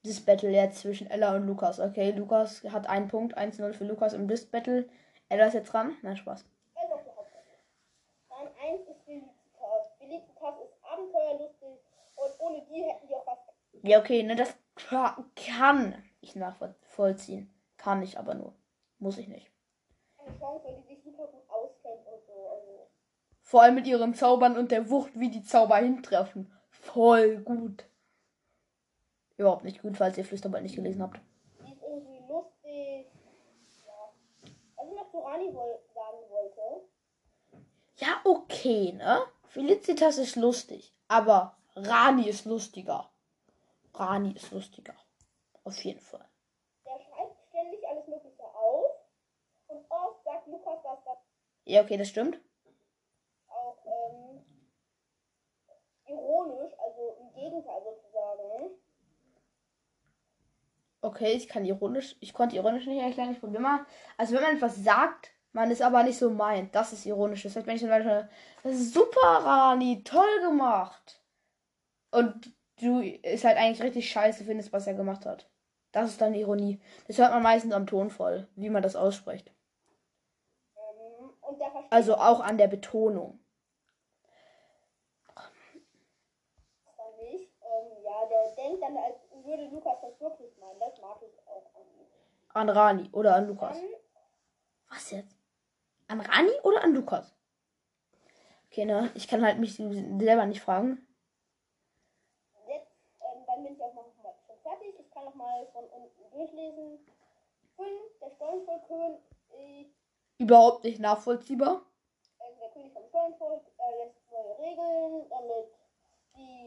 Das Battle jetzt zwischen Ella und Lukas. Okay, Lukas hat einen Punkt, 1-0 für Lukas im Diss Battle. Ella ist jetzt dran. Nein, Spaß. Er ist eins Felicitas. Felicitas ist abenteuerlustig und ohne die hätten die auch was. Ja, okay, ne, das ka- kann ich nachvollziehen. Kann ich aber nur. Muss ich nicht. Eine Chance, die sich super gut auskennt und so. Also, Vor allem mit ihren Zaubern und der Wucht, wie die Zauber hintreffen. Voll gut. Überhaupt nicht gut, falls ihr Flüsterball nicht gelesen habt. die ist irgendwie lustig. Ja. Was ich noch zu Rani woll sagen wollte. Ja, okay, ne? Felicitas ist lustig, aber Rani ist lustiger. Rani ist lustiger. Auf jeden Fall. Der schreibt ständig alles Mögliche auf. Und oft sagt Lukas, dass das Ja, okay, das stimmt. Ähm, ironisch, also im Gegenteil sozusagen. Okay, ich kann ironisch, ich konnte ironisch nicht erklären, ich probiere mal. Also wenn man etwas sagt, man es aber nicht so meint, das ist ironisch. Das heißt, wenn ich zum Beispiel, das ist super, Rani, toll gemacht. Und du ist halt eigentlich richtig scheiße findest, was er gemacht hat. Das ist dann Ironie. Das hört man meistens am Tonfall, wie man das ausspricht. Ähm, Also auch an der Betonung. das dann nicht. Ähm, ja, der denkt dann, als würde Lukas das wirklich meinen. Das mag ich auch an ihm. An Rani oder an Lukas. Dann Was jetzt? An Rani oder an Lukas? Okay, ne? Ich kann halt mich selber nicht fragen. Jetzt, ähm, dann bin ich auch noch mal schon fertig. Ich kann noch mal von unten durchlesen. 5, der Stollenvollkönig, äh, Überhaupt nicht nachvollziehbar. der König vom Stollenvolk, äh, lässt neue Regeln, damit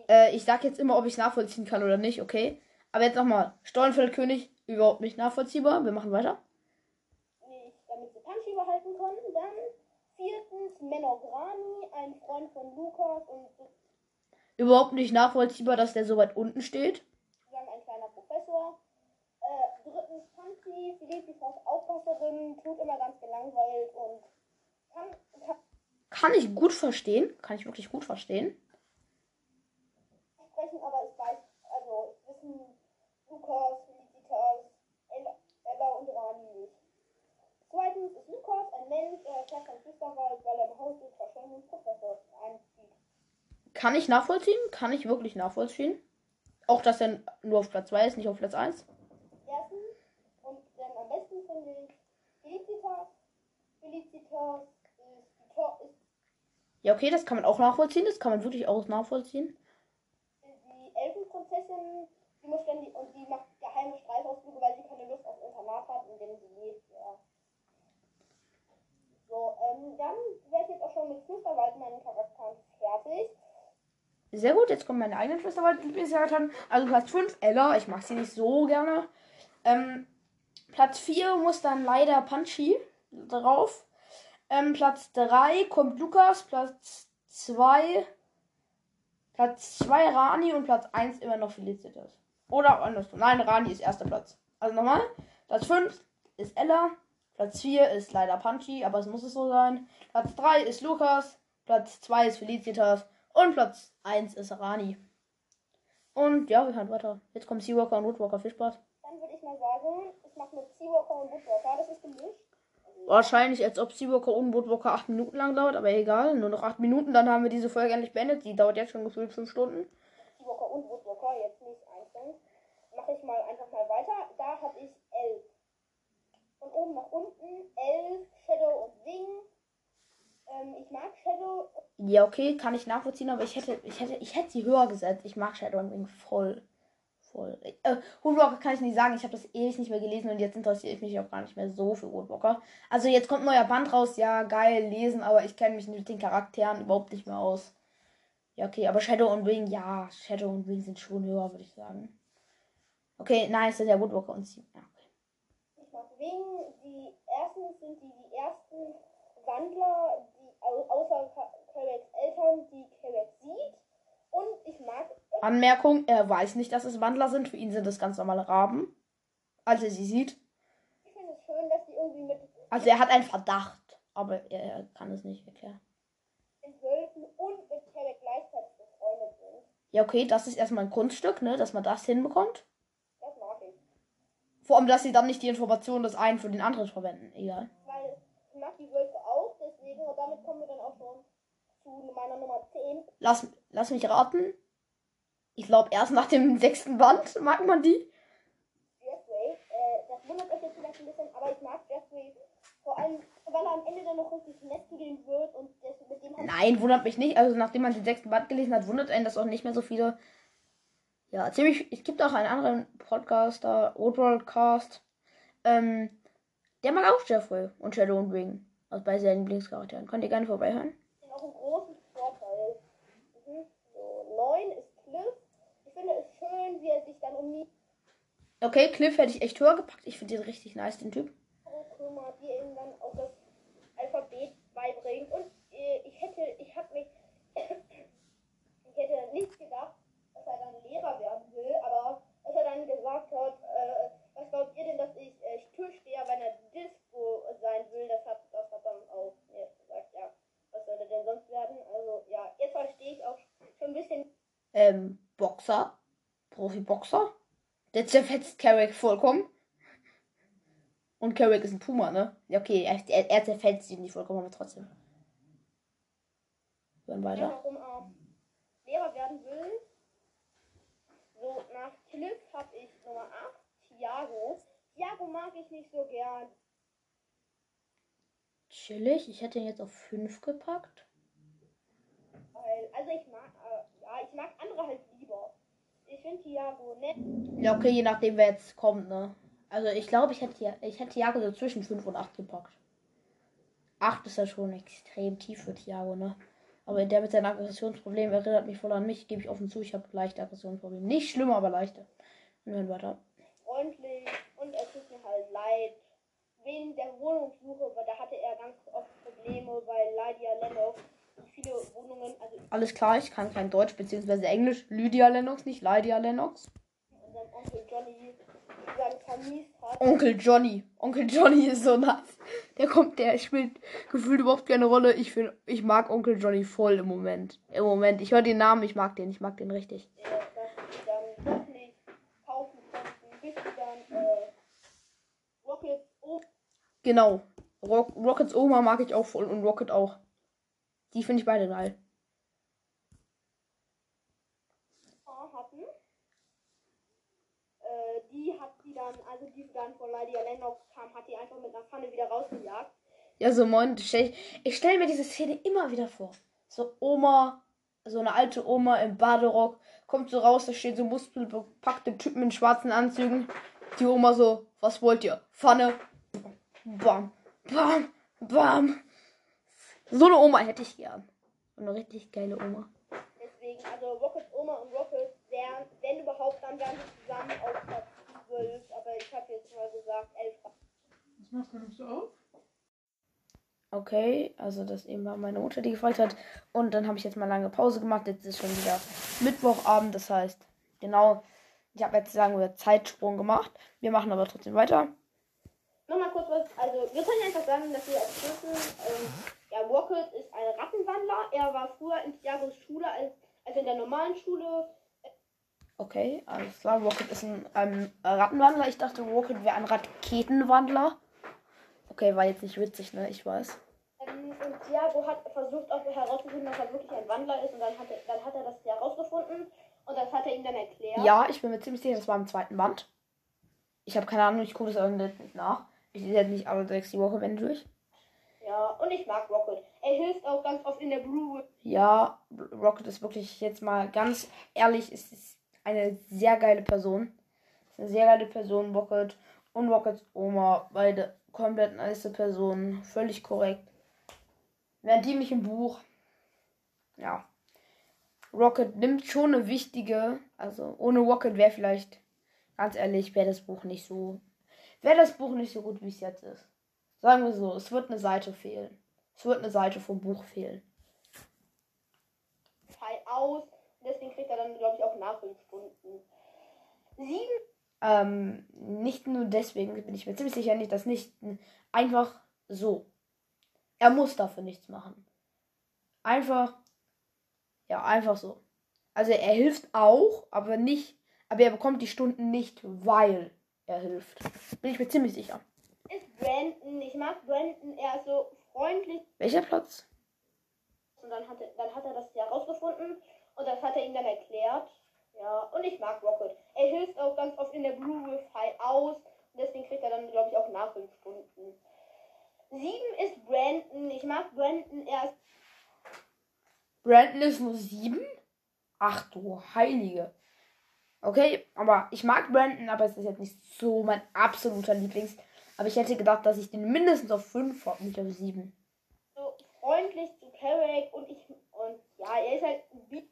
Äh, ich sag jetzt immer, ob ich nachvollziehen kann oder nicht, okay? Aber jetzt nochmal. Stollenfeldkönig, überhaupt nicht nachvollziehbar. Wir machen weiter. nicht, damit sie Punch behalten konnten. Dann viertens Menograni, ein Freund von Lukas und Überhaupt nicht nachvollziehbar, dass der so weit unten steht. sozusagen ein kleiner Professor. Äh, drittens Tanzi, Felicitas Aufpasserin, tut immer ganz gelangweilt und kann, kann Kann ich gut verstehen. Kann ich wirklich gut verstehen. Sprechen, aber ich weiß, also wissen Lukas, Felicitas, Ella, Ella und Rani nicht. Zweitens ist Lukas ein Mensch, er erklärt sein Flüsterwald, weil er behauptet, verschwendeten Professor einzieht. Kann ich nachvollziehen. Kann ich wirklich nachvollziehen. Auch, dass er nur auf Platz 2 ist, nicht auf Platz 1. Erstens, und dann am besten finde ich Felicitas. Felicitas ist die Tor ist Ja, okay, das kann man auch nachvollziehen. Das kann man wirklich auch nachvollziehen. Elfenprinzessin, die muss ständig und die macht geheime Streifausflüge, weil sie keine Lust auf Internat hat, in dem sie lebt, ja. So, ähm, dann wäre ich jetzt auch schon mit Flüsterwald meinen Charakteren fertig. Sehr gut, jetzt kommen meine eigenen Schwesterwald-Lieblingscharakteren. Also Platz 5, Ella. Ich mag sie nicht so gerne. Ähm, Platz 4 muss dann leider Punchy drauf. Ähm, Platz 3 kommt Lukas. Platz 2 Platz 2 Rani und Platz 1 immer noch Felicitas. Oder andersrum. Nein, Rani ist erster Platz. Also nochmal. Platz 5 ist Ella. Platz 4 ist leider Punchy, aber es muss es so sein. Platz 3 ist Lukas. Platz 2 ist Felicitas. Und Platz 1 ist Rani. Und ja, wir hören weiter. Jetzt kommt Seawalker und Woodwalker. Viel Spaß. Dann würde ich mal sagen, ich mache mit Seawalker und Woodwalker, das ist gemischt. Wahrscheinlich, als ob Seawalker und Woodwalker 8 Minuten lang dauert, aber egal. Nur noch 8 Minuten, dann haben wir diese Folge endlich beendet. Die dauert jetzt schon gefühlt 5 Stunden. Seawalker und Woodwalker, jetzt nicht einzeln. Mache ich mal einfach mal weiter. Da habe ich elf. Von oben nach unten elf, Shadow und Wing. Ähm, ich mag Shadow. Ja, okay, kann ich nachvollziehen, aber ich hätte, ich hätte, ich hätte sie höher gesetzt. Ich mag Shadow and Wing voll. Voll. Äh, Woodwalker kann ich nicht sagen. Ich habe das ewig nicht mehr gelesen und jetzt interessiere ich mich auch gar nicht mehr so für Woodwalker. Also jetzt kommt ein neuer Band raus. Ja, geil, lesen, aber ich kenne mich mit den Charakteren überhaupt nicht mehr aus. Ja, okay, aber Shadow und Wing, ja, Shadow und Wing sind schon höher, würde ich sagen. Okay, nein, es sind ja Woodwalker und sie. Ja, okay. Ich mag Wing. Die ersten sind die, die ersten Wandler, die au außer Carracks Eltern, die Carrack sieht. Und ich mag Anmerkung, er weiß nicht, dass es Wandler sind. Für ihn sind es ganz normale Raben. Als er sie sieht. Ich finde es schön, dass die irgendwie mit Also er hat einen Verdacht, aber er, kann es nicht erklären. Ja, okay, das ist erstmal ein Kunststück, ne, dass man das hinbekommt. Das mag ich. Vor allem, dass sie dann nicht die Informationen des einen für den anderen verwenden. Egal. Weil ich mag die Wölfe auch, deswegen, und damit kommen wir dann auch schon zu meiner Nummer 10. Lass, lass mich raten. Ich glaube, erst nach dem sechsten Band mag man die. Jeffrey. Äh, das wundert euch jetzt vielleicht ein bisschen, aber ich mag Jeffrey vor allem, weil er am Ende dann noch richtig nett zu denen wird und das, mit dem hat Nein, wundert mich nicht. Also nachdem man den sechsten Band gelesen hat, wundert einen das auch nicht mehr so viele. Ja, ziemlich. Es gibt auch einen anderen Podcaster, Roadworldcast. Ähm, der mag auch Jeffrey und Shadow und Wing. Also bei seinen Lieblingscharakteren. Könnt ihr gerne vorbeihören. auch einen großen Vorteil. Mhm. So, 9 ist Cliff. Ich finde es schön, wie er sich dann um die Okay, Cliff hätte ich echt höher gepackt. Ich finde den richtig nice, den Typ. kümmert, die ihm dann auch das Alphabet beibringt. Und äh, ich hätte, ich habe mich, ich hätte nicht gedacht, dass er dann Lehrer werden will, aber dass er dann gesagt hat, äh, was glaubt ihr denn, dass ich äh, Türsteher bei einer Disco sein will, das hat, das hat dann auch mir gesagt, ja, was soll er denn sonst werden? Also ja, jetzt verstehe ich auch schon ein bisschen. Ähm, Boxer. Profi-Boxer. Der zerfetzt Carrick vollkommen. Und Carrick ist ein Puma, ne? Ja, okay, er, er, er zerfetzt ihn nicht vollkommen, aber trotzdem. Dann Ja, weiter. warum er Lehrer werden will. So, nach Cliff habe ich Nummer 8, Thiago. Thiago mag ich nicht so gern. Chillig. Ich hätte ihn jetzt auf 5 gepackt. Weil, also ich mag, äh, ja, ich mag andere halt. Ich finde Thiago nett. Ja, okay, je nachdem, wer jetzt kommt, ne? Also ich glaube, ich hätte ja, ich hätte Thiago so zwischen 5 und 8 gepackt. 8 ist ja schon extrem tief für Thiago, ne? Aber der mit seinem Aggressionsproblem erinnert mich voll an mich, gebe ich offen zu, ich habe leichte Aggressionsprobleme. Nicht schlimmer, aber leichte. Und dann weiter. freundlich und es tut mir halt leid. Wegen der Wohnungssuche, weil da hatte er ganz oft Probleme, weil Lydia Lennox viele Wohnungen, also Alles klar, ich kann kein Deutsch bzw. Englisch. Lydia Lennox, nicht Lydia Lennox. unserem Onkel Johnny sozusagen vermiest hat. Onkel Johnny. Onkel Johnny ist so nice. Der kommt, der spielt gefühlt überhaupt keine Rolle. Ich finde, ich mag Onkel Johnny voll im Moment. Im Moment. Ich höre den Namen, ich mag den, ich mag den richtig. äh, dass dann kaufen konnten, bis dann äh, Rockets Oma Genau. Rock, Rockets Oma mag ich auch voll und Rocket auch. Die finde ich beide geil. hatten. Äh, die hat sie dann, also die dann von Lydia Lennox kam, hat die einfach mit einer Pfanne wieder rausgejagt. Ja, so moin. Stell ich ich stelle mir diese Szene immer wieder vor. So Oma, so eine alte Oma im Baderock, kommt so raus, da stehen so muskelbepackte Typen in schwarzen Anzügen. Die Oma so, was wollt ihr? Pfanne. Bam, bam, bam. So eine Oma hätte ich gern. So eine richtig geile Oma. Deswegen, also Rockets Oma und Rocket wären, wenn überhaupt, dann wären sie zusammen auf Platz 12. Aber ich habe jetzt mal gesagt, 11. Was machst du? Nimmst du auf? Okay, also das eben war meine Mutter, die gefragt hat. Und dann habe ich jetzt mal lange Pause gemacht. Jetzt ist schon wieder Mittwochabend. Das heißt, genau, ich habe jetzt sagen wir Zeitsprung gemacht. Wir machen aber trotzdem weiter. Nochmal kurz was, also wir können einfach sagen, dass wir als Schlüssel, ähm, ja, Rocket ist ein Rattenwandler. Er war früher in Thiagos Schule, als, also in der normalen Schule. Okay, alles klar. Rocket ist ein ähm, Rattenwandler. Ich dachte, Rocket wäre ein Raketenwandler. Okay, war jetzt nicht witzig, ne? Ich weiß. Ähm, und Thiago hat versucht auch herauszufinden, dass er wirklich ein Wandler ist. Und dann hat er, dann hat er das herausgefunden. Und das hat er ihm dann erklärt. Ja, ich bin mir ziemlich sicher, das war im zweiten Band. Ich habe keine Ahnung, ich gucke das auch nicht nach. Ich sehe jetzt nicht alle sechs die Woche wenn durch. Ja, und ich mag Rocket. Er hilft auch ganz oft in der Blue. Ja, Rocket ist wirklich jetzt mal ganz ehrlich, ist, ist eine sehr geile Person. Ist eine sehr geile Person, Rocket und Rockets Oma, beide komplett nice Personen, völlig korrekt. Während die mich im Buch, ja, Rocket nimmt schon eine wichtige, also ohne Rocket wäre vielleicht, ganz ehrlich, wäre das Buch nicht so, wäre das Buch nicht so gut, wie es jetzt ist. Sagen wir so, es wird eine Seite fehlen. Es wird eine Seite vom Buch fehlen. Fall aus. Deswegen kriegt er dann, glaube ich, auch Nachhilfstunden. Sieben Ähm, nicht nur deswegen bin ich mir ziemlich sicher nicht, dass nicht einfach so. Er muss dafür nichts machen. Einfach, ja, einfach so. Also er hilft auch, aber nicht, aber er bekommt die Stunden nicht, weil er hilft. Bin ich mir ziemlich sicher. Ist Brandon. Ich mag Brandon. Er ist so freundlich. Welcher Platz? Und dann hat er, dann hat er das herausgefunden. Und das hat er ihm dann erklärt. Ja, und ich mag Rocket. Er hilft auch ganz oft in der Blue Rift High aus. Und deswegen kriegt er dann, glaube ich, auch Nachhilfstunden. Sieben ist Brandon. Ich mag Brandon. Er ist Brandon ist nur sieben? Ach du Heilige. Okay, aber ich mag Brandon, aber es ist jetzt nicht so mein absoluter Lieblings. Aber ich hätte gedacht, dass ich den mindestens auf fünf habe, nicht auf sieben. so freundlich zu Carrick. Und ich, und ja, er ist halt wie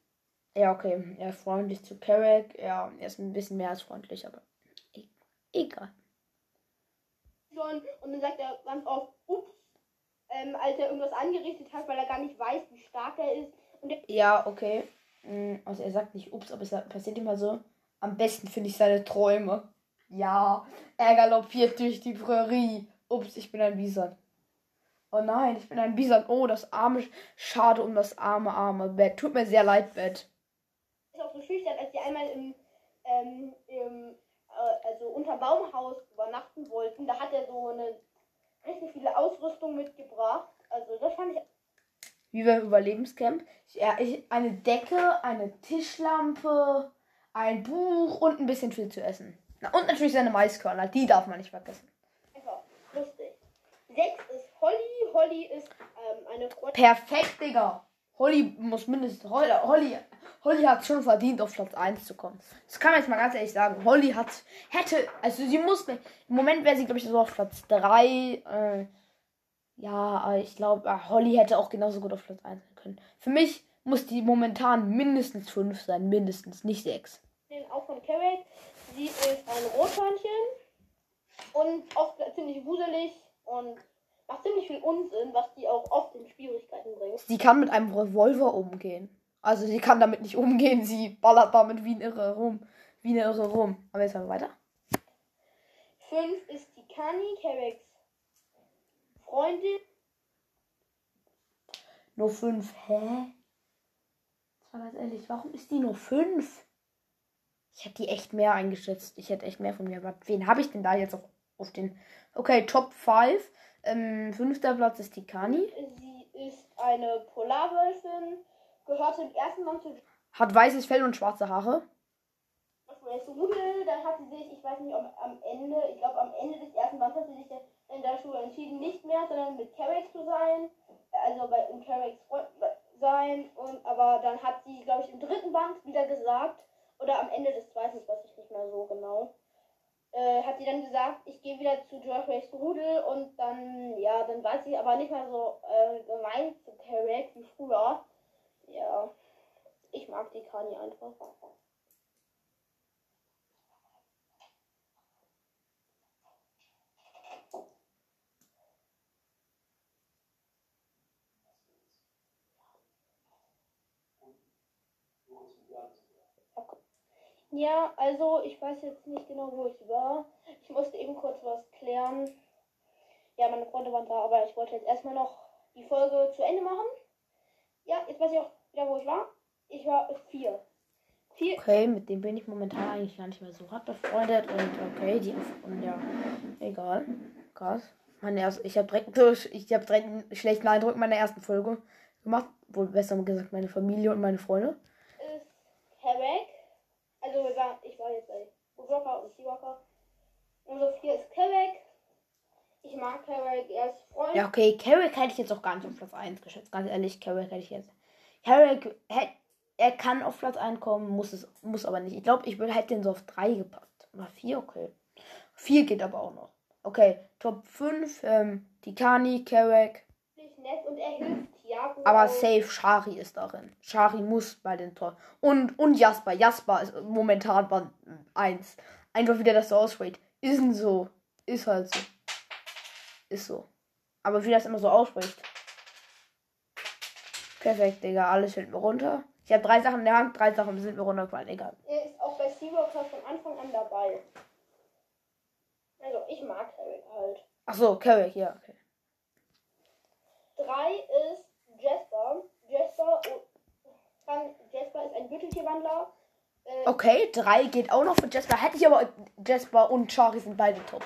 Ja, okay. Er ist freundlich zu Carrick. Ja, er ist ein bisschen mehr als freundlich, aber e egal. schon. Und dann sagt er ganz oft, ups, ähm, als er irgendwas angerichtet hat, weil er gar nicht weiß, wie stark er ist. Ja, okay. Mm, Also er sagt nicht ups, aber es passiert immer so. Am besten finde ich seine Träume. Ja, er galoppiert durch die Prärie. Ups, ich bin ein Bison. Oh nein, ich bin ein Bison. Oh, das arme, schade um das arme, arme Bett. Tut mir sehr leid, Bett. Ist auch so schüchtern, als sie einmal im, ähm, im äh, also unter Baumhaus übernachten wollten. Da hat er so eine richtig viele Ausrüstung mitgebracht. Also das fand ich Wie beim Überlebenscamp. Ja, ich, eine Decke, eine Tischlampe, ein Buch und ein bisschen viel zu essen. Und natürlich seine Maiskörner. Die darf man nicht vergessen. einfach lustig. Sechs ist Holly. Holly ist ähm, eine Freundin. Perfekt, Digga. Holly muss mindestens. Holly, Holly, Holly hat schon verdient, auf Platz 1 zu kommen. Das kann man jetzt mal ganz ehrlich sagen. Holly hat. Hätte. Also sie musste. Im Moment wäre sie, glaube ich, so auf Platz 3. Äh, ja, ich glaube, äh, Holly hätte auch genauso gut auf Platz 1 sein können. Für mich muss die momentan mindestens 5 sein. Mindestens, nicht 6. auch von Carrick. Sie ist ein Rothörnchen und oft ziemlich wuselig und macht ziemlich viel Unsinn, was die auch oft in Schwierigkeiten bringt. Sie kann mit einem Revolver umgehen. Also sie kann damit nicht umgehen. Sie ballert damit wie ein Irre rum. Wie eine Irre rum. Aber jetzt mal weiter. Fünf ist die Kani, Carricks Freundin. Nur 5. Hä? Das war ganz ehrlich. Warum ist die nur 5? Ich hätte die echt mehr eingeschätzt. Ich hätte echt mehr von mir erwartet. Wen habe ich denn da jetzt auf, auf den. Okay, Top 5. Ähm, fünfter Platz ist die Kani. Sie ist eine Polarwölfin, gehörte im ersten Band zu Hat weißes Fell und schwarze Haare. Joshua Rudel. Dann hat sie sich, ich weiß nicht, ob am Ende, ich glaube am Ende des ersten Bands hat sie sich in der Schule entschieden, nicht mehr, sondern mit Carrick zu sein. Also bei in Carricks Freund sein. Und aber dann hat sie, glaube ich, im dritten Band wieder gesagt, oder am Ende des zweiten, das weiß ich nicht mehr so genau, äh, hat sie dann gesagt, ich gehe wieder zu Joshua's Rudel und dann, ja, dann war sie aber nicht mehr so äh, gemein zu Carrick wie früher. Ja, ich mag die Kani einfach. Ja, also ich weiß jetzt nicht genau, wo ich war. Ich musste eben kurz was klären. Ja, meine Freunde waren da, aber ich wollte jetzt erstmal noch die Folge zu Ende machen. Ja, jetzt weiß ich auch wieder, wo ich war. Ich war vier. Vier. Okay, mit dem bin ich momentan eigentlich gar nicht mehr so hart befreundet. Und okay, die und ja, egal. Krass. Meine erste, ich habe direkt, ich habe direkt einen schlechten Eindruck meiner ersten Folge gemacht. Wohl besser gesagt meine Familie und meine Freunde. Ist Carrack. Also wir waren, ich war jetzt bei Rocker und Seawalker. Nummer vier ist Carrack. Ich mag Carrack, er ist Freund. Ja, okay, Carrick hätte ich jetzt auch gar nicht auf Platz 1 geschätzt. Ganz ehrlich, Carrick hätte ich jetzt. Carrick, hätte- er kann auf Platz 1 kommen, muss es, muss aber nicht. Ich glaube, ich hätte den so auf 3 gepackt. Oder 4, okay. 4 geht aber auch noch. Okay, Top 5, ähm, Tikani, Carrick. Nett und er hilft. Aber safe, Shari ist darin. Shari muss bei den Tor. Und, und Jasper. Jasper ist momentan Band 1. Einfach wieder, dass so ausspricht. Ist denn so. Ist halt so. Ist so. Aber wie das immer so ausspricht. Perfekt, Digga. Alles fällt mir runter. Ich habe drei Sachen in der Hand, drei Sachen sind mir runtergefallen. Egal. Er ist auch bei Seawalker von Anfang an dabei. Also, ich mag Carrack halt. Achso, Carrick, ja, okay. Drei ist Jasper. Jasper, oh, kann, Jasper ist ein Gürteltierwandler. Äh, Okay, drei geht auch noch für Jasper. Hätte ich aber Jasper und Shari sind beide Top,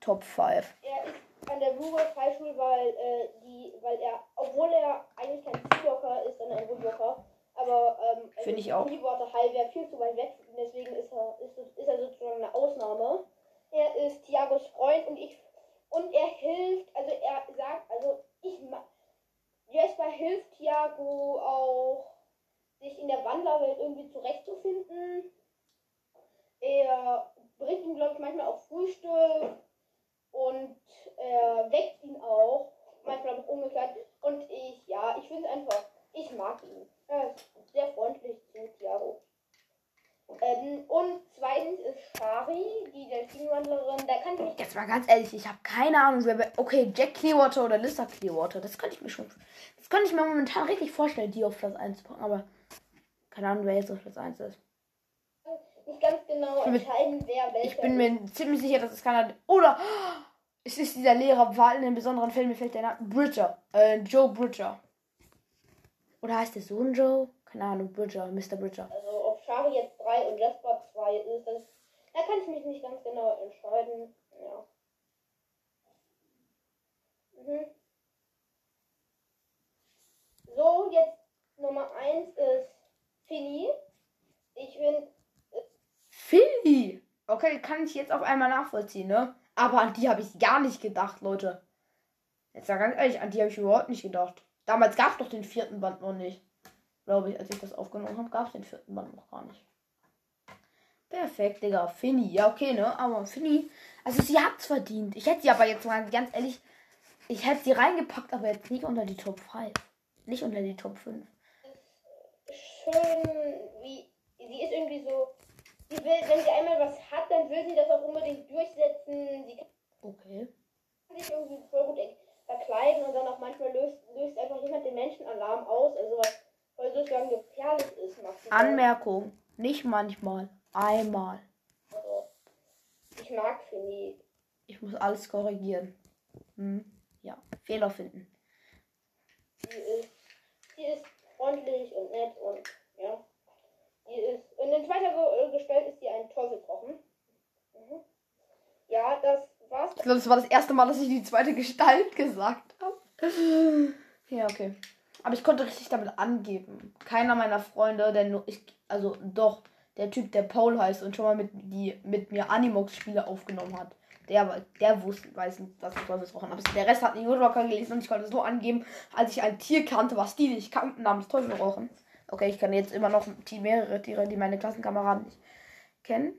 Top 5. Er ist an der Ruger Freischule, weil, äh, die, weil er, obwohl er eigentlich kein Seawalker ist, sondern ein Woodwalker, aber ähm, also Finde ich auch. Seawater High wäre viel zu weit weg, deswegen ist er, ist, ist er sozusagen eine Ausnahme. Er ist Thiagos Freund und ich und er hilft, also er sagt, also ich ma- Jasper hilft Thiago auch, sich in der Wandlerwelt irgendwie zurechtzufinden. Er bringt ihm, glaube ich, manchmal auch Frühstück und er weckt ihn auch, manchmal auch umgekehrt. Und ich, ja, ich finde einfach, ich mag ihn. Er ist sehr freundlich zu Thiago. Ähm, und zweitens ist Shari, die Delfinwandlerin, da kann ich mich Jetzt mal ganz ehrlich, ich habe keine Ahnung, wer. Okay, Jack Clearwater oder Lissa Clearwater. Das könnte ich mir schon. Das könnte ich mir momentan richtig vorstellen, die auf Platz 1 zu packen, aber. Keine Ahnung, wer jetzt auf Platz 1 ist. Nicht ganz genau entscheiden, wer welcher Ich bin mir ziemlich sicher, dass es keiner. Oder es ist dieser Lehrer, war in den besonderen Fällen, mir fällt der Name. Bridger. Äh, Joe Bridger. Oder heißt der Sohn Joe? Keine Ahnung, Bridger, Mr. Bridger. Also ob Shari jetzt 3 und Jasper 2 ist, das, da kann ich mich nicht ganz genau entscheiden. Ja. Mhm. So, jetzt Nummer 1 ist Finny. Ich finde, Philly! Okay, kann ich jetzt auf einmal nachvollziehen, ne? Aber an die habe ich gar nicht gedacht, Leute. Jetzt mal ganz ehrlich, an die habe ich überhaupt nicht gedacht. Damals gab es doch den vierten Band noch nicht. Glaube ich, als ich das aufgenommen habe, gab es den vierten Band noch gar nicht. Perfekt, Digga. Finny. Ja, okay, ne? Aber Finny, also sie hat's verdient. Ich hätte sie aber jetzt mal ganz ehrlich, ich hätte sie reingepackt, aber jetzt nicht unter die Top 5. Nicht unter die Top 5. schön, wie sie ist irgendwie so. Sie will, wenn sie einmal was hat, dann will sie das auch unbedingt durchsetzen. Sie kann Okay. sich irgendwie voll gut verkleiden und dann auch manchmal löst, löst einfach jemand den Menschenalarm aus. Also was voll sozusagen gefährlich ist, sie. Anmerkung. Nicht manchmal. Einmal. Also, ich mag Finny. Ich muss alles korrigieren. Hm. Ja. Fehler finden. Sie ist, sie ist freundlich und nett und ja. Sie ist. Und in zweiter äh, gestellt ist sie ein Teufelsrochen. Mhm. Ja, das war's. Ich glaube, das war das erste Mal, dass ich die zweite Gestalt gesagt habe. Ja, okay. Aber ich konnte richtig damit angeben. Keiner meiner Freunde, der nur ich, also doch, der Typ, der Paul heißt und schon mal mit, die, mit mir Animox-Spiele aufgenommen hat. Der, der wusste, weiß nicht, was ich Teufelsrochen habe. Der Rest hat einen Woodwalker gelesen und ich konnte so angeben, als ich ein Tier kannte, was die nicht kannten, namens Teufelrochen. Okay, ich kann jetzt immer noch die mehrere Tiere, die meine Klassenkameraden nicht kennen.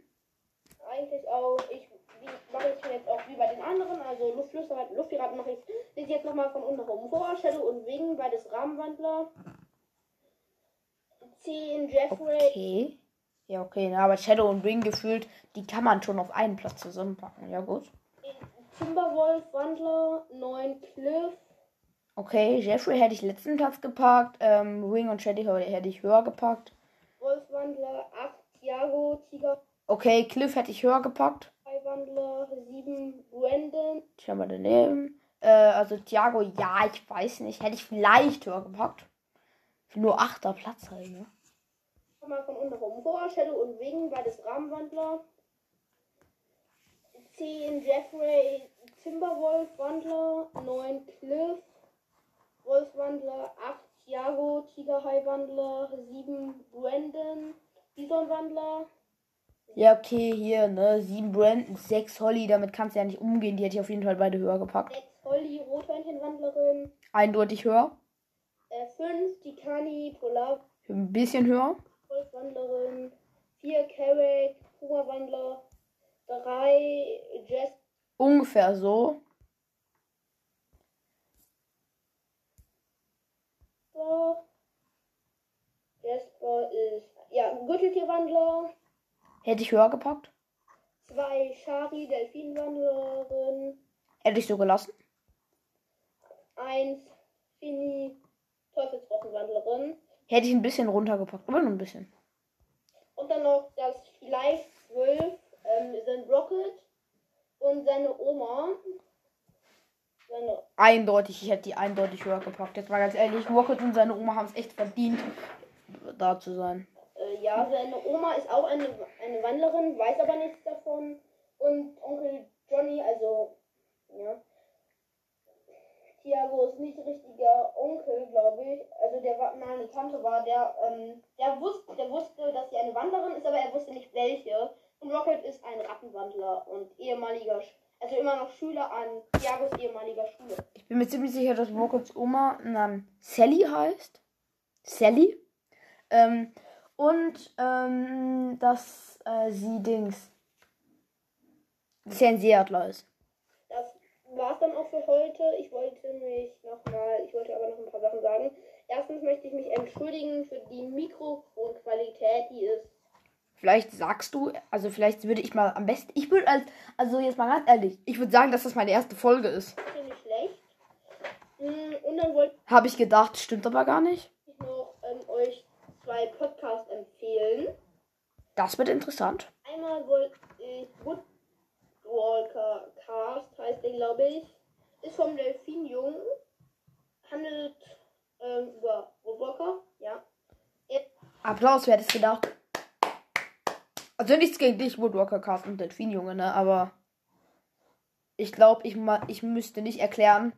eigentlich auch, ich mache ich jetzt auch wie bei den anderen, also Luftflüsterer, Luftpiraten mache ich, lese jetzt nochmal von unten rum vor, Shadow und Wing, beides Rahmenwandler. 10 Jeffrey, Okay. Ja, okay, aber Shadow und Wing gefühlt, die kann man schon auf einen Platz zusammenpacken. Ja, gut. Timberwolf Wandler, 9 Cliff, Okay, Jeffrey hätte ich letzten Platz gepackt. Ähm, Wing und Shadow hätte ich höher gepackt. Wolfwandler, 8 Thiago, Tiger, Okay, Cliff hätte ich höher gepackt. Wandler, 7 Brandon, Ich habe mal daneben. Äh, also Thiago, ja, ich weiß nicht. Hätte ich vielleicht höher gepackt. Nur achter Platz halt, ne? nochmal von unten rum vor, Shadow und Wing, beides Rahmenwandler. 10 Jeffrey, Timberwolf Wandler, 9 Cliff, Wolfwandler, 8 Thiago, Tigerhai-Wandler, 7 Brandon, Bison-Wandler, Ja, okay, hier, ne? Sieben Brandon, sechs Holly, damit kannst du ja nicht umgehen. Die hätte ich auf jeden Fall beide höher gepackt. 6 Holly, Rothörnchenwandlerin, Eindeutig höher. äh, 5 Tikani, Polar, Ein bisschen höher. Wolfwandlerin, 4 Carrick, Puma-Wandler, 3 Jess Ungefähr so. Jasper. Jasper ist, ja, Gürteltierwandler. Hätte ich höher gepackt. Zwei Shari, Delfinwandlerin. Hätte ich so gelassen. Eins Fini, Teufelsrochenwandlerin. Hätte ich ein bisschen runtergepackt, aber nur ein bisschen. Und dann noch das vielleicht zwölf ähm, sind Rocket und seine Oma. Seine, Eindeutig, ich hätte die eindeutig höher gepackt. Jetzt mal ganz ehrlich, Rocket und seine Oma haben es echt verdient, da zu sein. Ja, seine Oma ist auch eine, eine Wandlerin, weiß aber nichts davon. Und Onkel Johnny, also, ja. Tiago ist nicht richtiger Onkel, glaube ich. Also der war mal eine Tante war, der, ähm, der wusste, der wusste, dass sie eine Wandlerin ist, aber er wusste nicht welche. Und Rocket ist ein Rattenwandler und ehemaliger, also immer noch Schüler an Tiagos ehemaliger Schule. Ich bin mir ziemlich sicher, dass Rockets Oma ähm, Sally heißt. Sally. Ähm, und ähm, dass äh, sie Dings. Seeadler ist. Das war's dann auch für heute. Ich wollte mich nochmal, ich wollte aber noch ein paar Sachen sagen. Erstens möchte ich mich entschuldigen für die Mikrofonqualität, die ist Vielleicht sagst du, also vielleicht würde ich mal am besten, ich würde als, also jetzt mal ganz ehrlich, ich würde sagen, dass das meine erste Folge ist. ziemlich schlecht. Mm, Und dann wollte Habe ich gedacht, stimmt aber gar nicht. ich noch ähm, euch zwei Podcast Das wird interessant. Einmal wollte ich Woodwalker Cast, heißt der, glaube ich. Ist vom Delfinjungen. Handelt ähm, über Woodwalker, ja. Applaus, wer hätte es gedacht? Also nichts gegen dich, Woodwalker Cast und Delfinjunge, ne? Aber ich glaube, ich, ich müsste nicht erklären,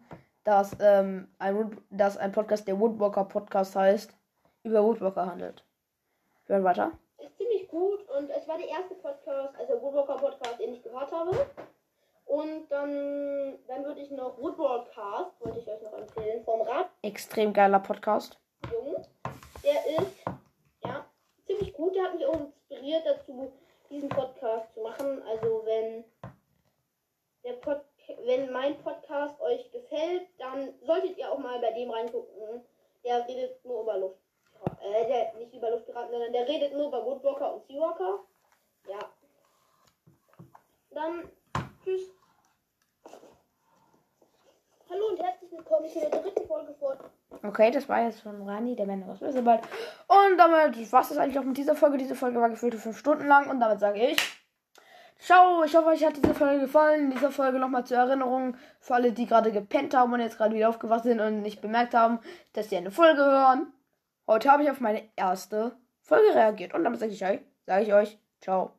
dass, ähm, ein, dass ein Podcast, der Woodwalker Podcast heißt, über Woodwalker handelt. Hören weiter. Ist ziemlich gut und es war der erste Podcast, also Woodwalker Podcast, den ich gehört habe. Und dann, dann würde ich noch Woodwalkcast, wollte ich euch noch empfehlen, vom Extrem geiler Podcast. Radjungen. Der ist, ja, ziemlich gut. Der hat mich auch inspiriert dazu, diesen Podcast zu machen. Also wenn der Pod wenn mein Podcast euch gefällt, dann solltet ihr auch mal bei dem reingucken. Der redet nur über Luft. Äh, der nicht über Luftpiraten, sondern der redet nur über Woodwalker und Seawalker. Ja. Dann tschüss. Hallo und herzlich willkommen zu der dritten Folge von Okay, das war jetzt von Rani, der Männer aus Wissebald. Und damit war es eigentlich auch mit dieser Folge. Diese Folge war gefühlte fünf Stunden lang und damit sage ich. Ciao, ich hoffe, euch hat diese Folge gefallen. In dieser Folge nochmal zur Erinnerung für alle, die gerade gepennt haben und jetzt gerade wieder aufgewacht sind und nicht bemerkt haben, dass sie eine Folge hören. Heute habe ich auf meine erste Folge reagiert und damit sage ich euch, sage ich euch, ciao.